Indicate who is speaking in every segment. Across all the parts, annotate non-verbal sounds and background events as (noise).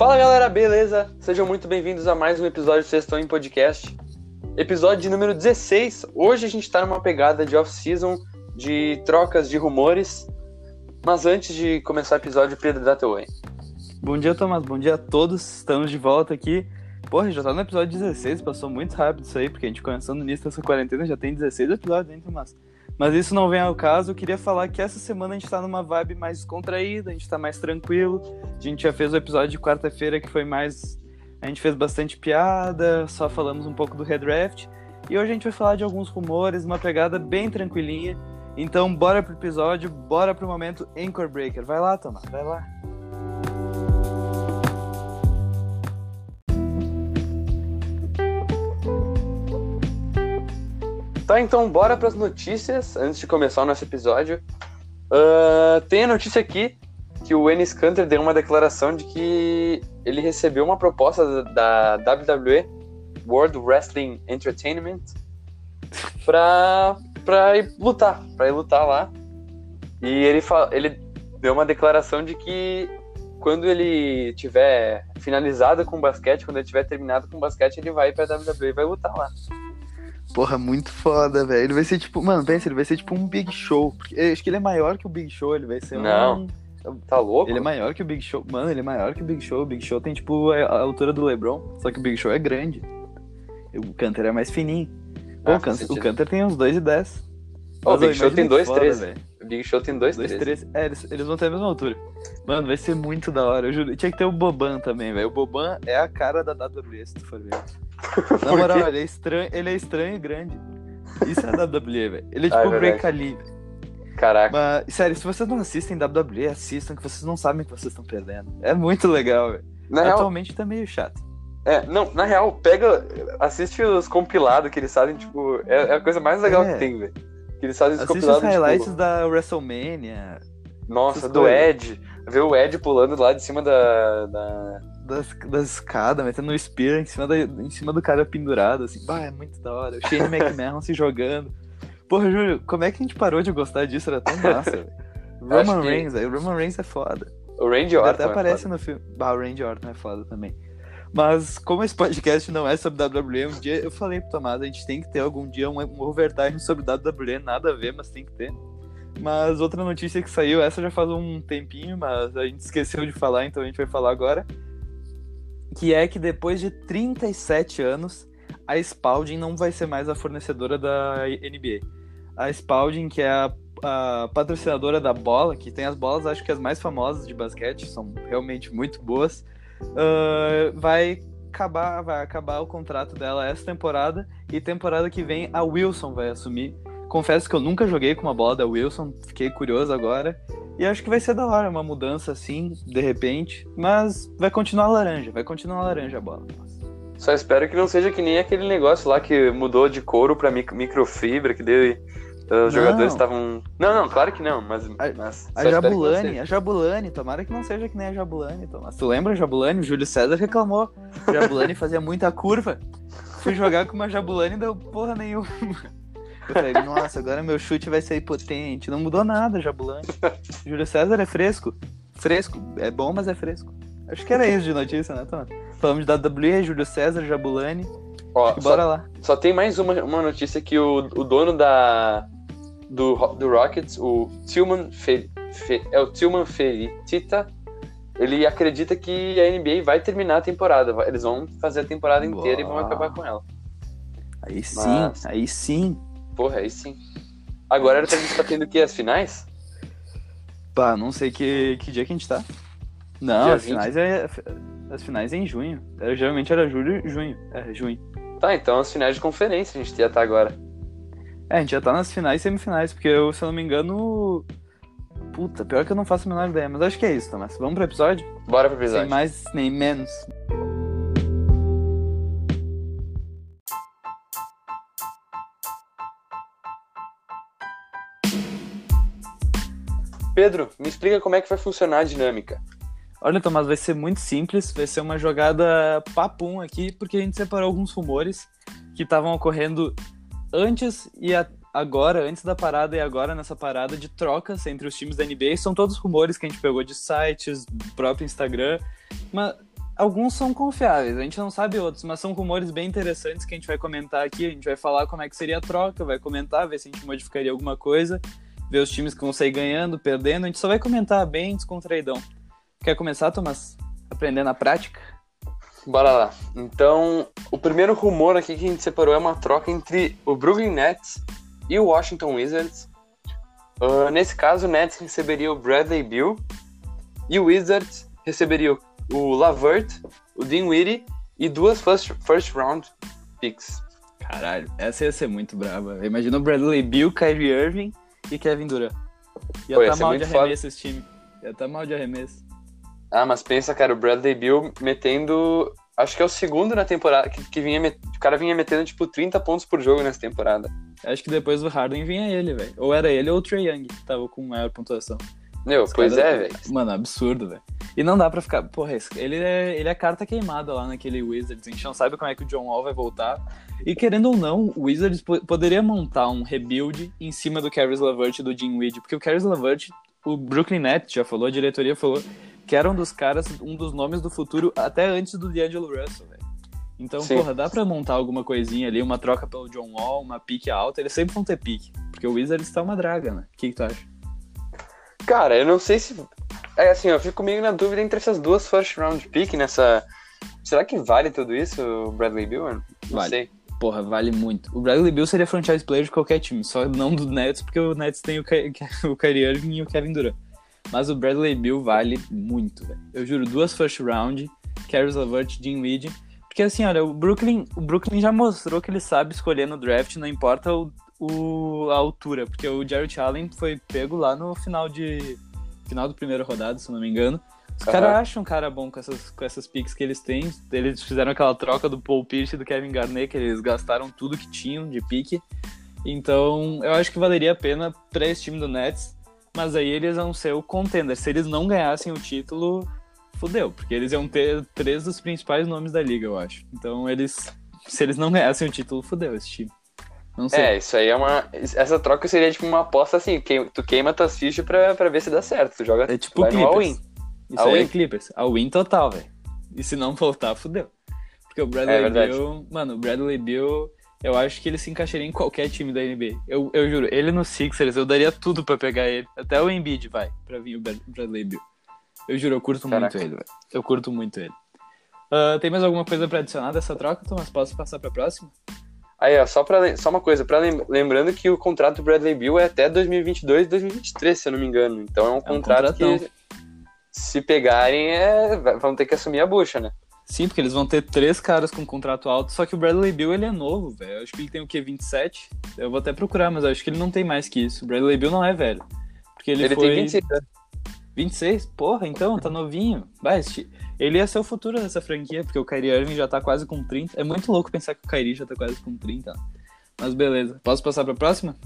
Speaker 1: Fala galera, beleza? Sejam muito bem-vindos a mais um episódio do Sextão em Podcast. Episódio de número 16. Hoje a gente tá numa pegada de off-season, de trocas de rumores. Mas antes de começar o episódio, Pedro, dá teu.
Speaker 2: Bom dia, Tomás. Bom dia a todos. Estamos de volta aqui. Porra, já tá no episódio 16, passou muito rápido isso aí, porque a gente começou no início dessa quarentena, já tem 16 episódios, hein, Tomás? Mas isso não vem ao caso, eu queria falar que essa semana a gente tá numa vibe mais contraída, a gente tá mais tranquilo. A gente já fez o episódio de quarta-feira que foi mais. A gente fez bastante piada, só falamos um pouco do redraft. E hoje a gente vai falar de alguns rumores, uma pegada bem tranquilinha. Então, bora pro episódio, bora pro momento Anchor Breaker. Vai lá, Tomás, vai lá.
Speaker 1: Tá, então bora pras notícias antes de começar o nosso episódio. Uh, tem a notícia aqui que o Enes Kanter deu uma declaração de que ele recebeu uma proposta da WWE, World Wrestling Entertainment, pra, pra ir lutar, pra ir lutar lá. E ele, ele deu uma declaração de que quando ele tiver finalizado com o basquete, quando ele tiver terminado com o basquete, ele vai pra WWE e vai lutar lá.
Speaker 2: Porra, muito foda, velho. Ele vai ser tipo. Mano, pensa, ele vai ser tipo um Big Show. Acho que ele é maior que o Big Show, ele vai ser
Speaker 1: Não.
Speaker 2: um.
Speaker 1: Tá louco?
Speaker 2: Ele é maior que o Big Show. Mano, ele é maior que o Big Show. O Big Show tem, tipo, a altura do LeBron. Só que o Big Show é grande. O Canter é mais fininho. Pô,
Speaker 1: Ah,
Speaker 2: o, Canter, o
Speaker 1: sentido.
Speaker 2: Canter tem uns 2 e 10.
Speaker 1: Ó, o Big Show tem 2,13.
Speaker 2: 2,13.
Speaker 1: O Big Show tem 2,
Speaker 2: 2,
Speaker 1: 3.
Speaker 2: 3. É, eles, eles vão ter a mesma altura. Mano, vai ser muito da hora. Eu juro. Tinha que ter o Boban também, velho. O Boban é a cara da WWE, se tu for ver. (laughs) Na moral, ele é estranho, ele é estranho e grande. Isso é a WWE, velho. Ele é
Speaker 1: Ah, é
Speaker 2: tipo o. Break Ali, velho.
Speaker 1: Caraca.
Speaker 2: Mas, sério, se vocês não assistem WWE, assistam, que vocês não sabem o que vocês estão perdendo. É muito legal, velho.
Speaker 1: Na real,
Speaker 2: Atualmente tá meio chato.
Speaker 1: é, não, na real, pega, assiste os compilados que eles fazem, tipo, é, é a coisa mais legal
Speaker 2: É.
Speaker 1: que tem, velho. Que eles fazem os
Speaker 2: Assiste os
Speaker 1: compilados,
Speaker 2: highlights
Speaker 1: tipo,
Speaker 2: da WrestleMania,
Speaker 1: nossa, do
Speaker 2: coisas.
Speaker 1: Ed, ver o Ed pulando lá de cima da, da...
Speaker 2: das, das escadas, metendo um spear em cima, da, em cima do cara pendurado, assim. Bah, é muito da hora. O Shane (laughs) McMahon se jogando. Porra, Júlio, como é que a gente parou de gostar disso? Era tão massa, velho. Roman
Speaker 1: que-
Speaker 2: Reigns, velho. Roman Reigns é foda.
Speaker 1: o Randy
Speaker 2: Ele
Speaker 1: Orton.
Speaker 2: até
Speaker 1: é
Speaker 2: aparece
Speaker 1: foda.
Speaker 2: no filme. Bah, o Randy Orton é foda também. Mas como esse podcast não é sobre WWE, um dia eu falei pro Tomás, a gente tem que ter algum dia um, um overtime sobre WWE, nada a ver, mas tem que ter. Mas outra notícia que saiu, essa já faz um tempinho, mas a gente esqueceu de falar, então a gente vai falar agora. Que é que depois de 37 anos, a Spalding não vai ser mais a fornecedora da NBA. A Spalding, que é a, a patrocinadora da bola, que tem as bolas, acho que as mais famosas de basquete, são realmente muito boas, ah, vai acabar, vai acabar o contrato dela essa temporada e temporada que vem a Wilson vai assumir. Confesso que eu nunca joguei com uma bola da Wilson, fiquei curioso agora. E acho que vai ser da hora, uma mudança assim, de repente. Mas vai continuar laranja, vai continuar laranja a bola.
Speaker 1: Só espero que não seja que nem aquele negócio lá que mudou de couro pra mic- microfibra, que deu... uh, Os
Speaker 2: Não.
Speaker 1: jogadores estavam... Não, não, claro que não, mas...
Speaker 2: A-
Speaker 1: mas
Speaker 2: A Jabulani, a Jabulani, tomara que não seja que nem a Jabulani, Tomás. Tu lembra a Jabulani? O Júlio César reclamou. A (laughs) Jabulani fazia muita curva. Fui jogar com uma Jabulani e deu porra nenhuma. Eu falei, nossa, agora meu chute vai ser potente. Não mudou nada, Jabulani. Júlio César é fresco. Fresco. É bom, mas é fresco. Acho que era isso de notícia, né, Tomás? Falamos de WWE, Júlio César, Jabulani.
Speaker 1: Ó,
Speaker 2: E
Speaker 1: só-
Speaker 2: bora lá.
Speaker 1: Só tem mais uma, uma notícia que o, o dono da do, do Rockets, o Tillman Fe, Fe- é o Tillman Feritita, ele acredita que a NBA vai terminar a temporada. Eles vão fazer a temporada inteira e vão acabar com ela.
Speaker 2: Aí sim,
Speaker 1: Mas-
Speaker 2: aí sim.
Speaker 1: Porra, aí sim. Agora a gente tá tendo o quê? As finais?
Speaker 2: Pá, não sei que, que dia que a gente tá. Não,
Speaker 1: Dia
Speaker 2: as finais é. As finais é em junho. Era- geralmente era julho e junho. É, junho.
Speaker 1: Tá, então as finais de conferência a gente já tá agora.
Speaker 2: É, a gente já tá nas finais e semifinais, porque eu, se eu não me engano. Puta, pior que eu não faço a menor ideia, mas acho que é isso, Tomás. Vamos pro episódio?
Speaker 1: Bora pro
Speaker 2: Sem
Speaker 1: episódio.
Speaker 2: mais nem menos.
Speaker 1: Pedro, me explica como é que vai funcionar a dinâmica.
Speaker 2: Olha, Tomás, vai ser muito simples, vai ser uma jogada papum aqui, porque a gente separou alguns rumores que estavam ocorrendo antes e a- agora, antes da parada e agora nessa parada de trocas entre os times da NBA. São todos rumores que a gente pegou de sites, do próprio Instagram, mas alguns são confiáveis, a gente não sabe outros, mas são rumores bem interessantes que a gente vai comentar aqui. A gente vai falar como é que seria a troca, vai comentar, ver se a gente modificaria alguma coisa, ver os times que vão sair ganhando, perdendo. A gente só vai comentar bem descontraidão. Quer começar, Thomas? Aprender na prática?
Speaker 1: Bora lá. Então, o primeiro rumor aqui que a gente separou é uma troca entre o Brooklyn Nets e o Washington Wizards. Uh, nesse caso, o Nets receberia o Bradley Bill e o Wizards receberia o Lavert, o Dinwiddie e duas first, first round picks.
Speaker 2: Caralho, essa ia ser muito brava. Imagina o Bradley Bill, Kyrie Irving e Kevin Durant. Ia estar tá mal de arremesso foda. esse time. Ia tá mal de arremesso.
Speaker 1: Ah, mas pensa, cara, o Bradley Bill metendo. Acho que é o segundo na temporada que, que vinha. Met... O cara vinha metendo tipo 30 pontos por jogo nessa temporada.
Speaker 2: Acho que depois do Harden vinha ele, velho. Ou era ele ou o Trey Young, que tava com maior pontuação.
Speaker 1: Meu, Os pois cara... é, velho.
Speaker 2: Mano, absurdo, velho. E não dá pra ficar. Porra, ele é, ele é carta queimada lá naquele Wizards. A gente não sabe como é que o John Wall vai voltar. E querendo ou não, o Wizards poderia montar um rebuild em cima do Caris Lavert e do Jim Weed. Porque o Caris Lavert, o Brooklyn Nets já falou, a diretoria falou que era um dos caras, um dos nomes do futuro até antes do D'Angelo Russell, velho. Então, Sim. porra, dá pra montar alguma coisinha ali, uma troca pelo John Wall, uma pique alta. Eles sempre vão ter pique. Porque o Wizards tá uma draga, né? O que, que tu acha?
Speaker 1: Cara, eu não sei se é assim, eu fico meio na dúvida entre essas duas first round pick nessa. Será que vale tudo isso, Bradley Bill? Não
Speaker 2: vale.
Speaker 1: sei.
Speaker 2: Porra, vale muito. O Bradley Bill seria franchise player de qualquer time, só não do Nets, porque o Nets tem o, (laughs) o Kyrie Irving e o Kevin Durant. Mas o Bradley Bill vale muito, velho. Eu juro, duas first round, Caris LeVert, Jim Weed. Porque assim, olha, o Brooklyn, o Brooklyn já mostrou que ele sabe escolher no draft, não importa o, o, a altura. Porque o Jarrett Allen foi pego lá no final de final do primeiro rodado, se não me engano. Os caras acham um cara bom com essas, com essas picks que eles têm. Eles fizeram aquela troca do Paul Pierce e do Kevin Garnett, que eles gastaram tudo que tinham de pique. Então, eu acho que valeria a pena para esse time do Nets, mas aí eles vão ser o contender. Se eles não ganhassem o título, fudeu, porque eles iam ter três dos principais nomes da liga, eu acho. Então, eles se eles não ganhassem o título, fudeu esse time.
Speaker 1: Não sei. É, isso aí é uma. Essa troca seria tipo uma aposta assim, que tu queima tuas fichas pra, pra ver se dá certo. Tu joga
Speaker 2: é tipo vai Clippers. Win Isso aí é Clippers. A win total, velho. E se não voltar, fudeu. Porque o Bradley é Bill. Mano, o Bradley Bill, eu acho que ele se encaixaria em qualquer time da NBA. Eu, eu juro, ele no Sixers, eu daria tudo pra pegar ele. Até o Embiid vai, pra vir o Bradley Bill. Eu juro, eu curto Caraca. muito ele, velho. Eu curto muito ele. Uh, tem mais alguma coisa pra adicionar dessa troca, Thomas? Posso passar pra próxima?
Speaker 1: Aí, ó, só, pra, só uma coisa, pra lembrando que o contrato do Bradley Bill é até 2022 2023, se eu não me engano. Então é um, é um contrato que, se pegarem, é, vão ter que assumir a bucha, né?
Speaker 2: Sim, porque eles vão ter três caras com contrato alto, só que o Bradley Bill, ele é novo, velho. Acho que ele tem o quê, 27? Eu vou até procurar, mas acho que ele não tem mais que isso. O Bradley Bill não é velho. Porque ele,
Speaker 1: ele
Speaker 2: foi...
Speaker 1: tem 26
Speaker 2: 26? Porra, então, tá novinho. Vai, ele ia ser o futuro dessa franquia, porque o Kyrie Irving já tá quase com 30. É muito louco pensar que o Kyrie já tá quase com 30. Mas beleza. Posso passar pra próxima?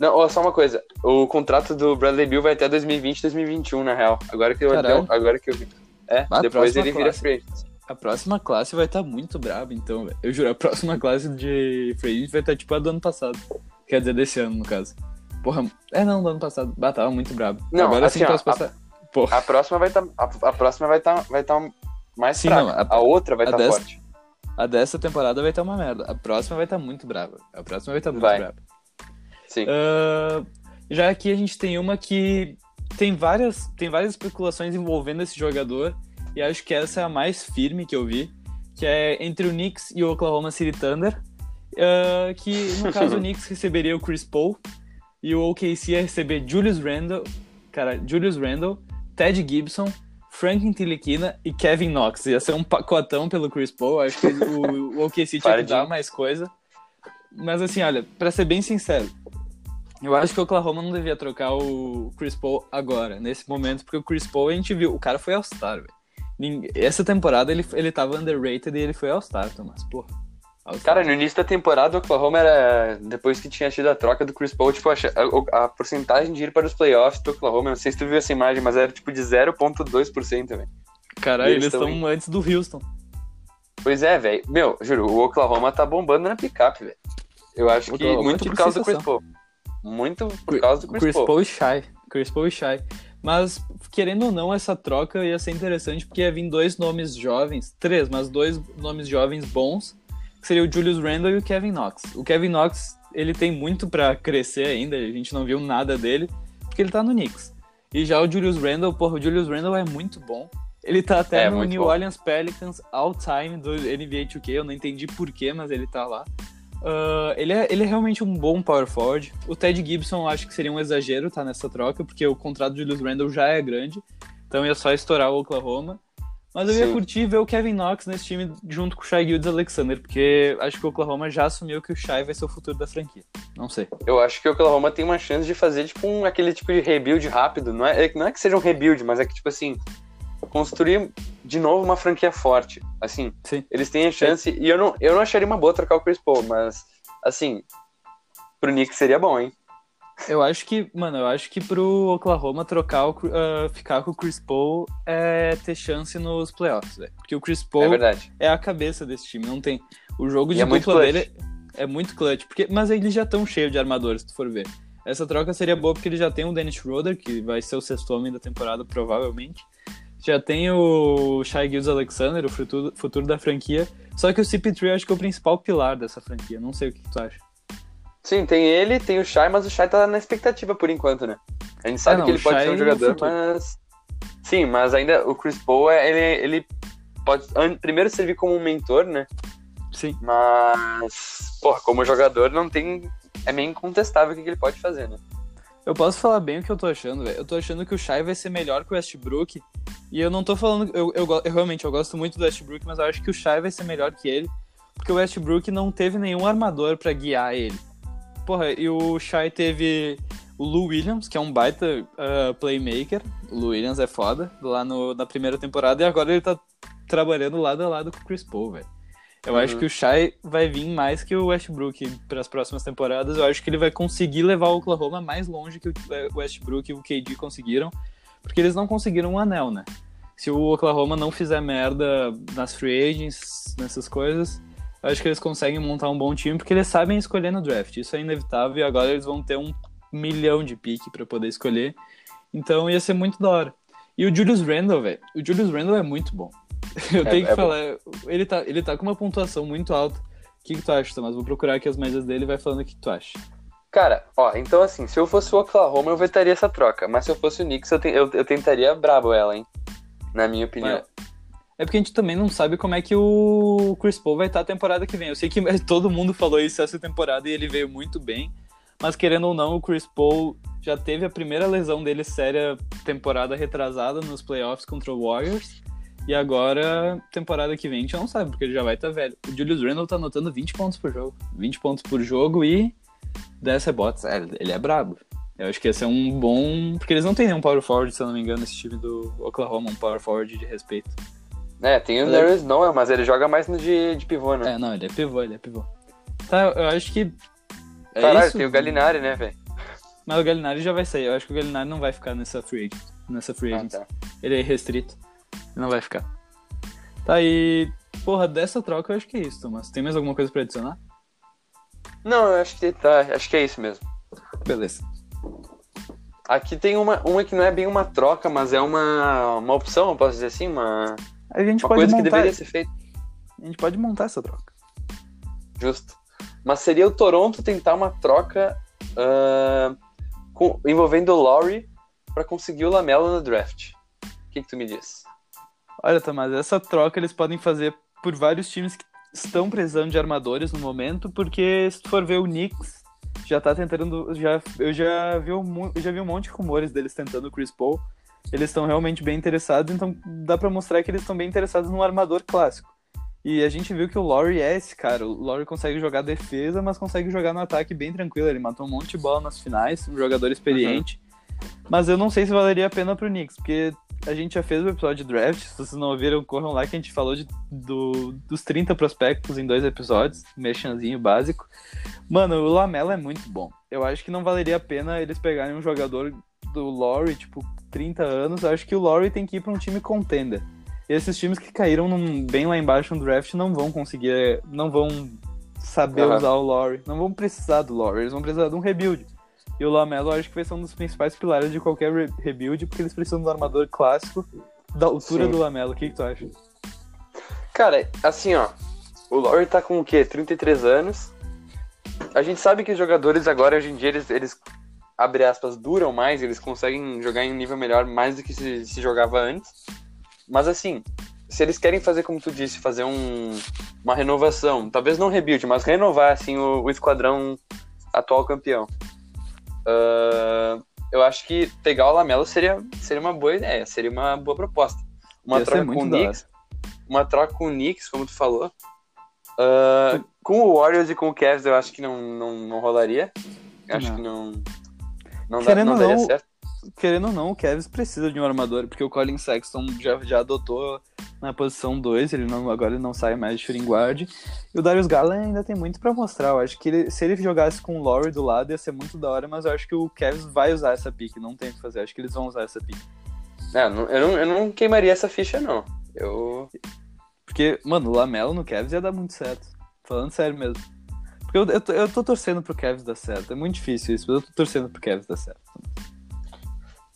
Speaker 1: Não, ó, só uma coisa. O contrato do Bradley Bill vai até 2020, 2021, na real. Agora que eu, agora que eu vi. É, ah, depois ele vira free
Speaker 2: A próxima classe vai estar tá muito braba, então, velho. Eu juro, a próxima classe de free vai estar tá, tipo a do ano passado. Quer dizer, desse ano, no caso. Porra, é não, do ano passado. Bah, tava muito brabo.
Speaker 1: Não, Agora assim, sim posso passar. Porra. A próxima vai estar. Tá, a, a, próxima vai estar vai tá mais Sim, fraca. Não, a, a, outra vai estar tá forte.
Speaker 2: A dessa temporada vai estar uma merda. A próxima vai estar tá muito brava. A próxima vai estar tá muito vai. brava.
Speaker 1: Sim.
Speaker 2: Uh, já aqui a gente tem uma que tem várias, tem várias especulações envolvendo esse jogador. E acho que essa é a mais firme que eu vi. Que é entre o Knicks e o Oklahoma City Thunder. Uh, que no (laughs) caso o Knicks receberia o Chris Paul. E o OKC ia receber Julius Randle. Cara, Julius Randle Ted Gibson, Frank Intiliquina e Kevin Knox. Ia ser um pacotão pelo Chris Paul. Acho que o, o OKC tinha que dar mais coisa. Mas assim, olha, para ser bem sincero, eu acho que o Oklahoma não devia trocar o Chris Paul agora, nesse momento, porque o Chris Paul a gente viu, o cara foi All-Star, velho. Essa temporada ele, ele tava underrated e ele foi All-Star, Thomas. Porra.
Speaker 1: Cara, no início da temporada, o Oklahoma era. Depois que tinha tido a troca do Chris Paul, tipo, a, a, a porcentagem de ir para os playoffs do Oklahoma, não sei se tu viu essa imagem, mas era tipo de 0,2%, velho.
Speaker 2: Caralho, eles estão antes do Houston.
Speaker 1: Pois é, velho. Meu, juro, o Oklahoma tá bombando na picape, velho. Eu acho que muito por causa do Chris Paul. Muito por causa do Chris, Chris Paul.
Speaker 2: Paul e Shy. Chris Paul e Shy. Mas, querendo ou não, essa troca ia ser interessante porque ia vir dois nomes jovens, três, mas dois nomes jovens bons, que seria o Julius Randle e o Kevin Knox. O Kevin Knox, ele tem muito para crescer ainda, a gente não viu nada dele, porque ele tá no Knicks. E já o Julius Randle, porra, o Julius Randle é muito bom. Ele tá até
Speaker 1: É,
Speaker 2: no New
Speaker 1: bom.
Speaker 2: Orleans Pelicans all time do NBA 2K, eu não entendi porquê, mas ele tá lá. Ah, ele, é, ele é realmente um bom power forward. O Ted Gibson eu acho que seria um exagero tá nessa troca, porque o contrato do Julius Randle já é grande, então ia só estourar o Oklahoma. Mas eu ia
Speaker 1: Sim.
Speaker 2: curtir ver o Kevin Knox nesse time junto com o Shai Gildes Alexander, porque acho que o Oklahoma já assumiu que o Shai vai ser o futuro da franquia. Não sei.
Speaker 1: Eu acho que o Oklahoma tem uma chance de fazer, tipo, um, aquele tipo de rebuild rápido. Não é, é que- não é que seja um rebuild, mas é que, tipo assim, construir de novo uma franquia forte. Assim,
Speaker 2: Sim.
Speaker 1: eles têm a chance. E eu não, eu não acharia uma boa trocar o Chris Paul, mas, assim, pro Knicks seria bom, hein?
Speaker 2: Eu acho que, mano, eu acho que pro Oklahoma trocar o, ah, ficar com o Chris Paul é ter chance nos playoffs, velho. Porque o Chris
Speaker 1: É
Speaker 2: Paul
Speaker 1: verdade.
Speaker 2: é a cabeça desse time, não tem. O jogo
Speaker 1: E
Speaker 2: de
Speaker 1: é muito
Speaker 2: dupla
Speaker 1: clutch.
Speaker 2: dele é muito clutch, porque, mas eles já estão cheios de armadores, se tu for ver. Essa troca seria boa porque ele já tem o Dennis Schroeder, que vai ser o sexto homem da temporada, provavelmente. Já tem o Shai Gildes Alexander, o futuro, futuro da franquia. Só que o CP3 eu acho que é o principal pilar dessa franquia. Não sei o que tu acha.
Speaker 1: Sim, tem ele, tem o Shai, mas o Shai tá na expectativa por enquanto, né? A gente sabe
Speaker 2: É, não,
Speaker 1: que ele pode
Speaker 2: Shai
Speaker 1: ser um
Speaker 2: é
Speaker 1: jogador, mas. Sim, mas ainda o Chris Paul, é- ele, ele pode primeiro servir como um mentor, né?
Speaker 2: Sim.
Speaker 1: Mas, porra, como jogador, não tem. É meio incontestável o que que ele pode fazer, né?
Speaker 2: Eu posso falar bem o que eu tô achando, velho. Eu tô achando que o Shai vai ser melhor que o Westbrook. E eu não tô falando. Eu, eu, eu realmente eu gosto muito do Westbrook, mas eu acho que o Shai vai ser melhor que ele. Porque o Westbrook não teve nenhum armador pra guiar ele. Porra, e o Shai teve o Lou Williams, que é um baita ah, playmaker. O Lou Williams é foda, lá no, na primeira temporada. E agora ele tá trabalhando lado a lado com o Chris Paul, velho. Eu
Speaker 1: Uhum.
Speaker 2: acho que o Shai vai vir mais que o Westbrook para as próximas temporadas. Eu acho que ele vai conseguir levar o Oklahoma mais longe que o Westbrook e o KD conseguiram, porque eles não conseguiram um anel, né? Se o Oklahoma não fizer merda nas free agents, nessas coisas, eu acho que eles conseguem montar um bom time, porque eles sabem escolher no draft. Isso é inevitável e agora eles vão ter um milhão de pique para poder escolher. Então ia ser muito da hora. E o Julius Randle, velho. O Julius Randle é muito bom. (laughs) Eu
Speaker 1: É-
Speaker 2: tenho que
Speaker 1: é bom.
Speaker 2: falar. Ele tá, ele tá com uma pontuação muito alta. O que, que tu acha, Thomas? Vou procurar aqui as médias dele e vai falando o que tu acha.
Speaker 1: Cara, ó, então assim, se eu fosse o Oklahoma, eu vetaria essa troca. Mas se eu fosse o Knicks, eu, te- eu, eu tentaria brabo ela, hein? Na minha opinião.
Speaker 2: É porque a gente também não sabe como é que o Chris Paul vai estar a temporada que vem. Eu sei que (laughs) todo mundo falou isso essa temporada e ele veio muito bem. Mas querendo ou não, o Chris Paul já teve a primeira lesão dele séria temporada retrasada nos playoffs contra o Warriors. E agora, temporada que vem, a gente não sabe, porque ele já vai estar velho. O Julius Randle tá anotando 20 pontos por jogo. 20 pontos por jogo e 10 rebotes. É, ele é brabo. Eu acho que esse é um bom. Porque eles não têm nenhum power forward, se eu não me engano, esse time do Oklahoma, um power forward de respeito.
Speaker 1: É, tem o
Speaker 2: Ele-
Speaker 1: Darius Noah, mas ele joga mais no de, de pivô, né?
Speaker 2: É, não, ele é pivô, ele é pivô. Tá, eu acho que. É
Speaker 1: Caralho,
Speaker 2: isso,
Speaker 1: tem o Galinari, né, velho?
Speaker 2: Mas o Galinari já vai sair. Eu acho que o Galinari não vai ficar nessa free agent. Nessa free
Speaker 1: Ah,
Speaker 2: agent.
Speaker 1: tá.
Speaker 2: Ele é restrito. Não vai ficar. Tá, e. Porra, dessa troca eu acho que é isso, Thomas. Tem mais alguma coisa pra adicionar?
Speaker 1: Não, eu acho que tá. Acho que é isso mesmo.
Speaker 2: Beleza.
Speaker 1: Aqui tem uma, uma que não é bem uma troca, mas é uma, uma opção, eu posso dizer assim, uma,
Speaker 2: A gente
Speaker 1: uma
Speaker 2: pode
Speaker 1: coisa que
Speaker 2: montar.
Speaker 1: deveria ser feita.
Speaker 2: A gente pode montar essa troca.
Speaker 1: Justo. Mas seria o Toronto tentar uma troca ah, com- envolvendo o Lowry pra conseguir o Lamelo no draft. O que, que tu me diz?
Speaker 2: Olha, Tomás, essa troca eles podem fazer por vários times que estão precisando de armadores no momento, porque se tu for ver o Knicks, já tá tentando. Já, eu já vi, um, já vi um monte de rumores deles tentando o Chris Paul. Eles estão realmente bem interessados, então dá pra mostrar que eles estão bem interessados num armador clássico. E a gente viu que o Laurie é esse cara. O Laurie consegue jogar defesa, mas consegue jogar no ataque bem tranquilo. Ele matou um monte de bola nas finais, um jogador experiente. Mas eu não sei se valeria a pena pro Knicks, porque a gente já fez o episódio de draft. Se vocês não ouviram, corram lá que a gente falou de, do, dos 30 prospectos em dois episódios, merchanzinho básico. Mano, o Lamela é muito bom. Eu acho que não valeria a pena eles pegarem um jogador do Laurie, tipo, 30 anos. Eu acho que o Laurie tem que ir pra um time contender. Esses times que caíram num- bem lá embaixo no draft não vão conseguir, não vão saber
Speaker 1: Aham.
Speaker 2: usar o Laurie, não vão precisar do Laurie, eles vão precisar de um rebuild. E o Lamelo acho que vai ser um dos principais pilares de qualquer re rebuild, porque eles precisam do armador clássico da altura
Speaker 1: Sim.
Speaker 2: do Lamelo. O que, que tu acha?
Speaker 1: Cara, assim, ó. O Laurie tá com o quê? 33 anos. A gente sabe que os jogadores agora, hoje em dia, eles, eles abre aspas, duram mais, eles conseguem jogar em um nível melhor mais do que se, se jogava antes. Mas assim, se eles querem fazer, como tu disse, fazer um, uma renovação, talvez não rebuild, mas renovar assim o, o esquadrão atual campeão. Uh, eu acho que pegar o Lamelo seria, seria uma boa ideia, seria uma boa proposta. Uma
Speaker 2: Ia
Speaker 1: troca com o Knicks, uma troca com o Knicks, como tu falou. Uh, com o Warriors e com o Cavs eu acho que não, não, não rolaria. Acho
Speaker 2: Não.
Speaker 1: que não. Não, dá, não daria
Speaker 2: não,
Speaker 1: certo.
Speaker 2: Querendo ou não, o Cavs precisa de um armador, porque o Colin Sexton já, já adotou na posição 2, ele não, agora ele não sai mais de shooting guard. E o Darius Garland ainda tem muito pra mostrar. Eu acho que ele- se ele jogasse com o Laurie do lado ia ser muito da hora, mas eu acho que o Cavs vai usar essa pick, não tem o que fazer. Eu acho que eles vão usar essa pick.
Speaker 1: É, não- eu, não, eu não queimaria essa ficha, não. Eu.
Speaker 2: Porque, mano, o Lamelo no Cavs ia dar muito certo. Falando sério mesmo. Porque eu, eu, tô, eu tô torcendo pro Cavs dar certo. É muito difícil isso, mas eu tô torcendo pro Cavs dar certo.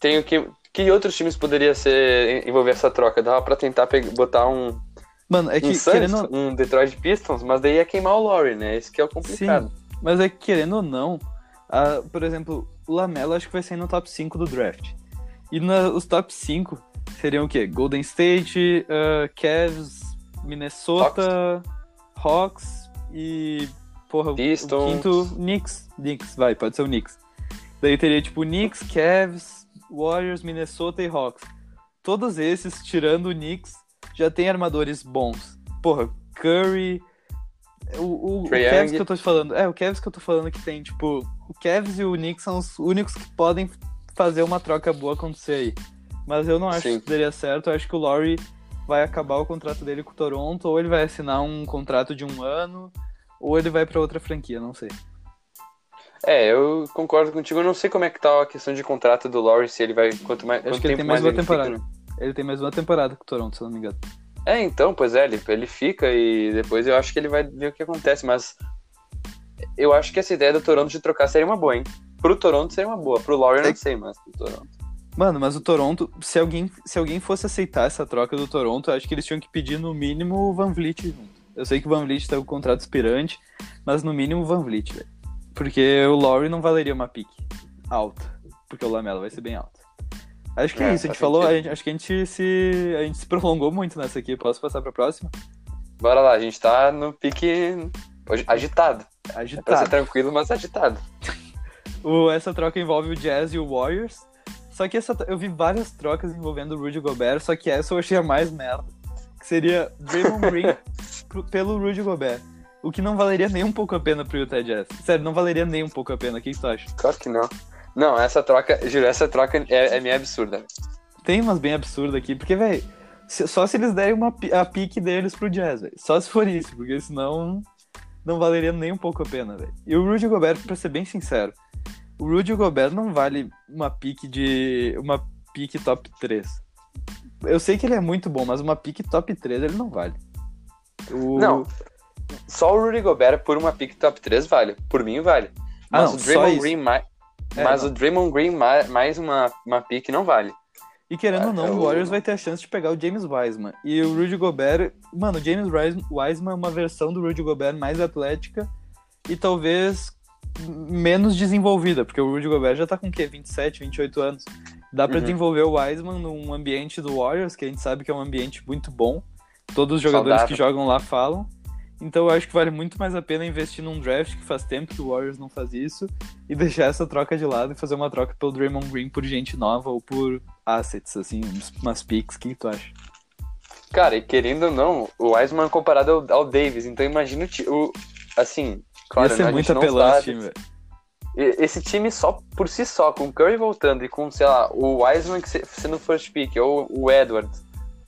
Speaker 1: Tenho que. Que outros times poderia ser envolver essa troca? Dava pra tentar pe- botar um,
Speaker 2: Mano, é que
Speaker 1: um Suns,
Speaker 2: querendo.
Speaker 1: um Detroit Pistons, mas daí ia queimar o Laurie, né? Esse que é o complicado.
Speaker 2: Mas é que querendo ou não, a- por exemplo, o Lamelo acho que vai sair no top 5 do draft. E na- os top 5 seriam o quê? Golden State, ah, Cavs, Minnesota, Hawks, e. Porra,
Speaker 1: Pistons.
Speaker 2: o quinto, Knicks. Knicks, vai, pode ser o Knicks. Daí teria tipo Knicks, Cavs, Warriors, Minnesota e Hawks. Todos esses, tirando o Knicks, já tem armadores bons. Porra, Curry. O, o, o Cavs que eu tô te falando. É, o Cavs que eu tô falando que tem, tipo, o Cavs e o Knicks são os únicos que podem fazer uma troca boa acontecer aí. Mas eu não acho
Speaker 1: Sim.
Speaker 2: que daria certo. Eu acho que o Laurie vai acabar o contrato dele com o Toronto, ou ele vai assinar um contrato de um ano, ou ele vai pra outra franquia, não sei.
Speaker 1: É, eu concordo contigo. Eu não sei como é que tá a questão de contrato do Laurie, se ele vai. Quanto mais.
Speaker 2: Acho
Speaker 1: quanto
Speaker 2: que ele
Speaker 1: tempo
Speaker 2: tem mais uma
Speaker 1: ele
Speaker 2: temporada.
Speaker 1: fica, né?
Speaker 2: Ele tem mais uma temporada com o Toronto, se eu não me engano.
Speaker 1: É, então, pois é, ele, ele fica e depois eu acho que ele vai ver o que acontece, mas eu acho que essa ideia do Toronto de trocar seria uma boa, hein? Pro Toronto seria uma boa, pro Laurie eu
Speaker 2: É
Speaker 1: não sei, mas pro Toronto.
Speaker 2: Mano, mas o Toronto, se alguém, se alguém fosse aceitar essa troca do Toronto, eu acho que eles tinham que pedir no mínimo o Van Vliet junto. Eu sei que o Van Vliet tá com contrato expirante, mas no mínimo o Van Vliet, velho. Porque o Laurie não valeria uma pique alta, porque o Lamelo vai ser bem alto. Acho que é,
Speaker 1: É,
Speaker 2: isso, a gente falou, a gente- acho que a gente se a gente se prolongou muito nessa aqui. Posso passar pra próxima?
Speaker 1: Bora lá, a gente tá no pique hoje- agitado. É pra ser
Speaker 2: Agitado.
Speaker 1: tranquilo, mas agitado. (laughs)
Speaker 2: O- essa troca envolve o Jazz e o Warriors. Só que essa, eu vi várias trocas envolvendo o Rudy Gobert, só que essa eu achei a mais merda. Que seria Draymond Green (laughs) pro- pelo Rudy Gobert. O que não valeria nem um pouco a pena pro Utah Jazz. Sério, não valeria nem um pouco a pena. O que tu acha?
Speaker 1: Claro que não. Não, essa troca, juro, essa troca é, é meio absurda.
Speaker 2: Tem umas bem absurdas aqui, porque, velho, só se eles derem uma, a pique deles pro Jazz, velho. Só se for isso, porque senão não valeria nem um pouco a pena, velho. E o Rudy Gobert, pra ser bem sincero, o Rudy Gobert não vale uma pique de. uma pique top 3. Eu sei que ele é muito bom, mas uma pique top 3 ele não vale. O-
Speaker 1: Não, só o Rudy Gobert por uma pick top 3 vale. Por mim vale.
Speaker 2: Ah,
Speaker 1: Mas
Speaker 2: não,
Speaker 1: o Draymond. Green, mais,
Speaker 2: É,
Speaker 1: mas
Speaker 2: não.
Speaker 1: o Draymond Green mais, uma, uma pick não vale.
Speaker 2: E querendo ou não,
Speaker 1: Ah,
Speaker 2: o Warriors vai ter a chance de pegar o James Wiseman. E o Rudy Gobert, mano, o James Wise- Wiseman é uma versão do Rudy Gobert mais atlética e talvez menos desenvolvida, porque o Rudy Gobert já tá com o quê? 27, 28 anos. Dá pra
Speaker 1: Uhum.
Speaker 2: desenvolver o Wiseman num ambiente do Warriors, que a gente sabe que é um ambiente muito bom. Todos os jogadores
Speaker 1: Saudável.
Speaker 2: que jogam lá falam. Então eu acho que vale muito mais a pena investir num draft, que faz tempo que o Warriors não faz isso, e deixar essa troca de lado e fazer uma troca pelo Draymond Green por gente nova ou por assets, assim, umas picks. O que, tu acha?
Speaker 1: Cara, e querendo ou não, o Wiseman comparado ao, ao Davis, então imagina o, assim, claro,
Speaker 2: Ia ser
Speaker 1: né,
Speaker 2: muito apelão esse time, velho.
Speaker 1: Esse time só por si só, com o Curry voltando e com, sei lá, o Wiseman sendo first pick, ou o Edwards,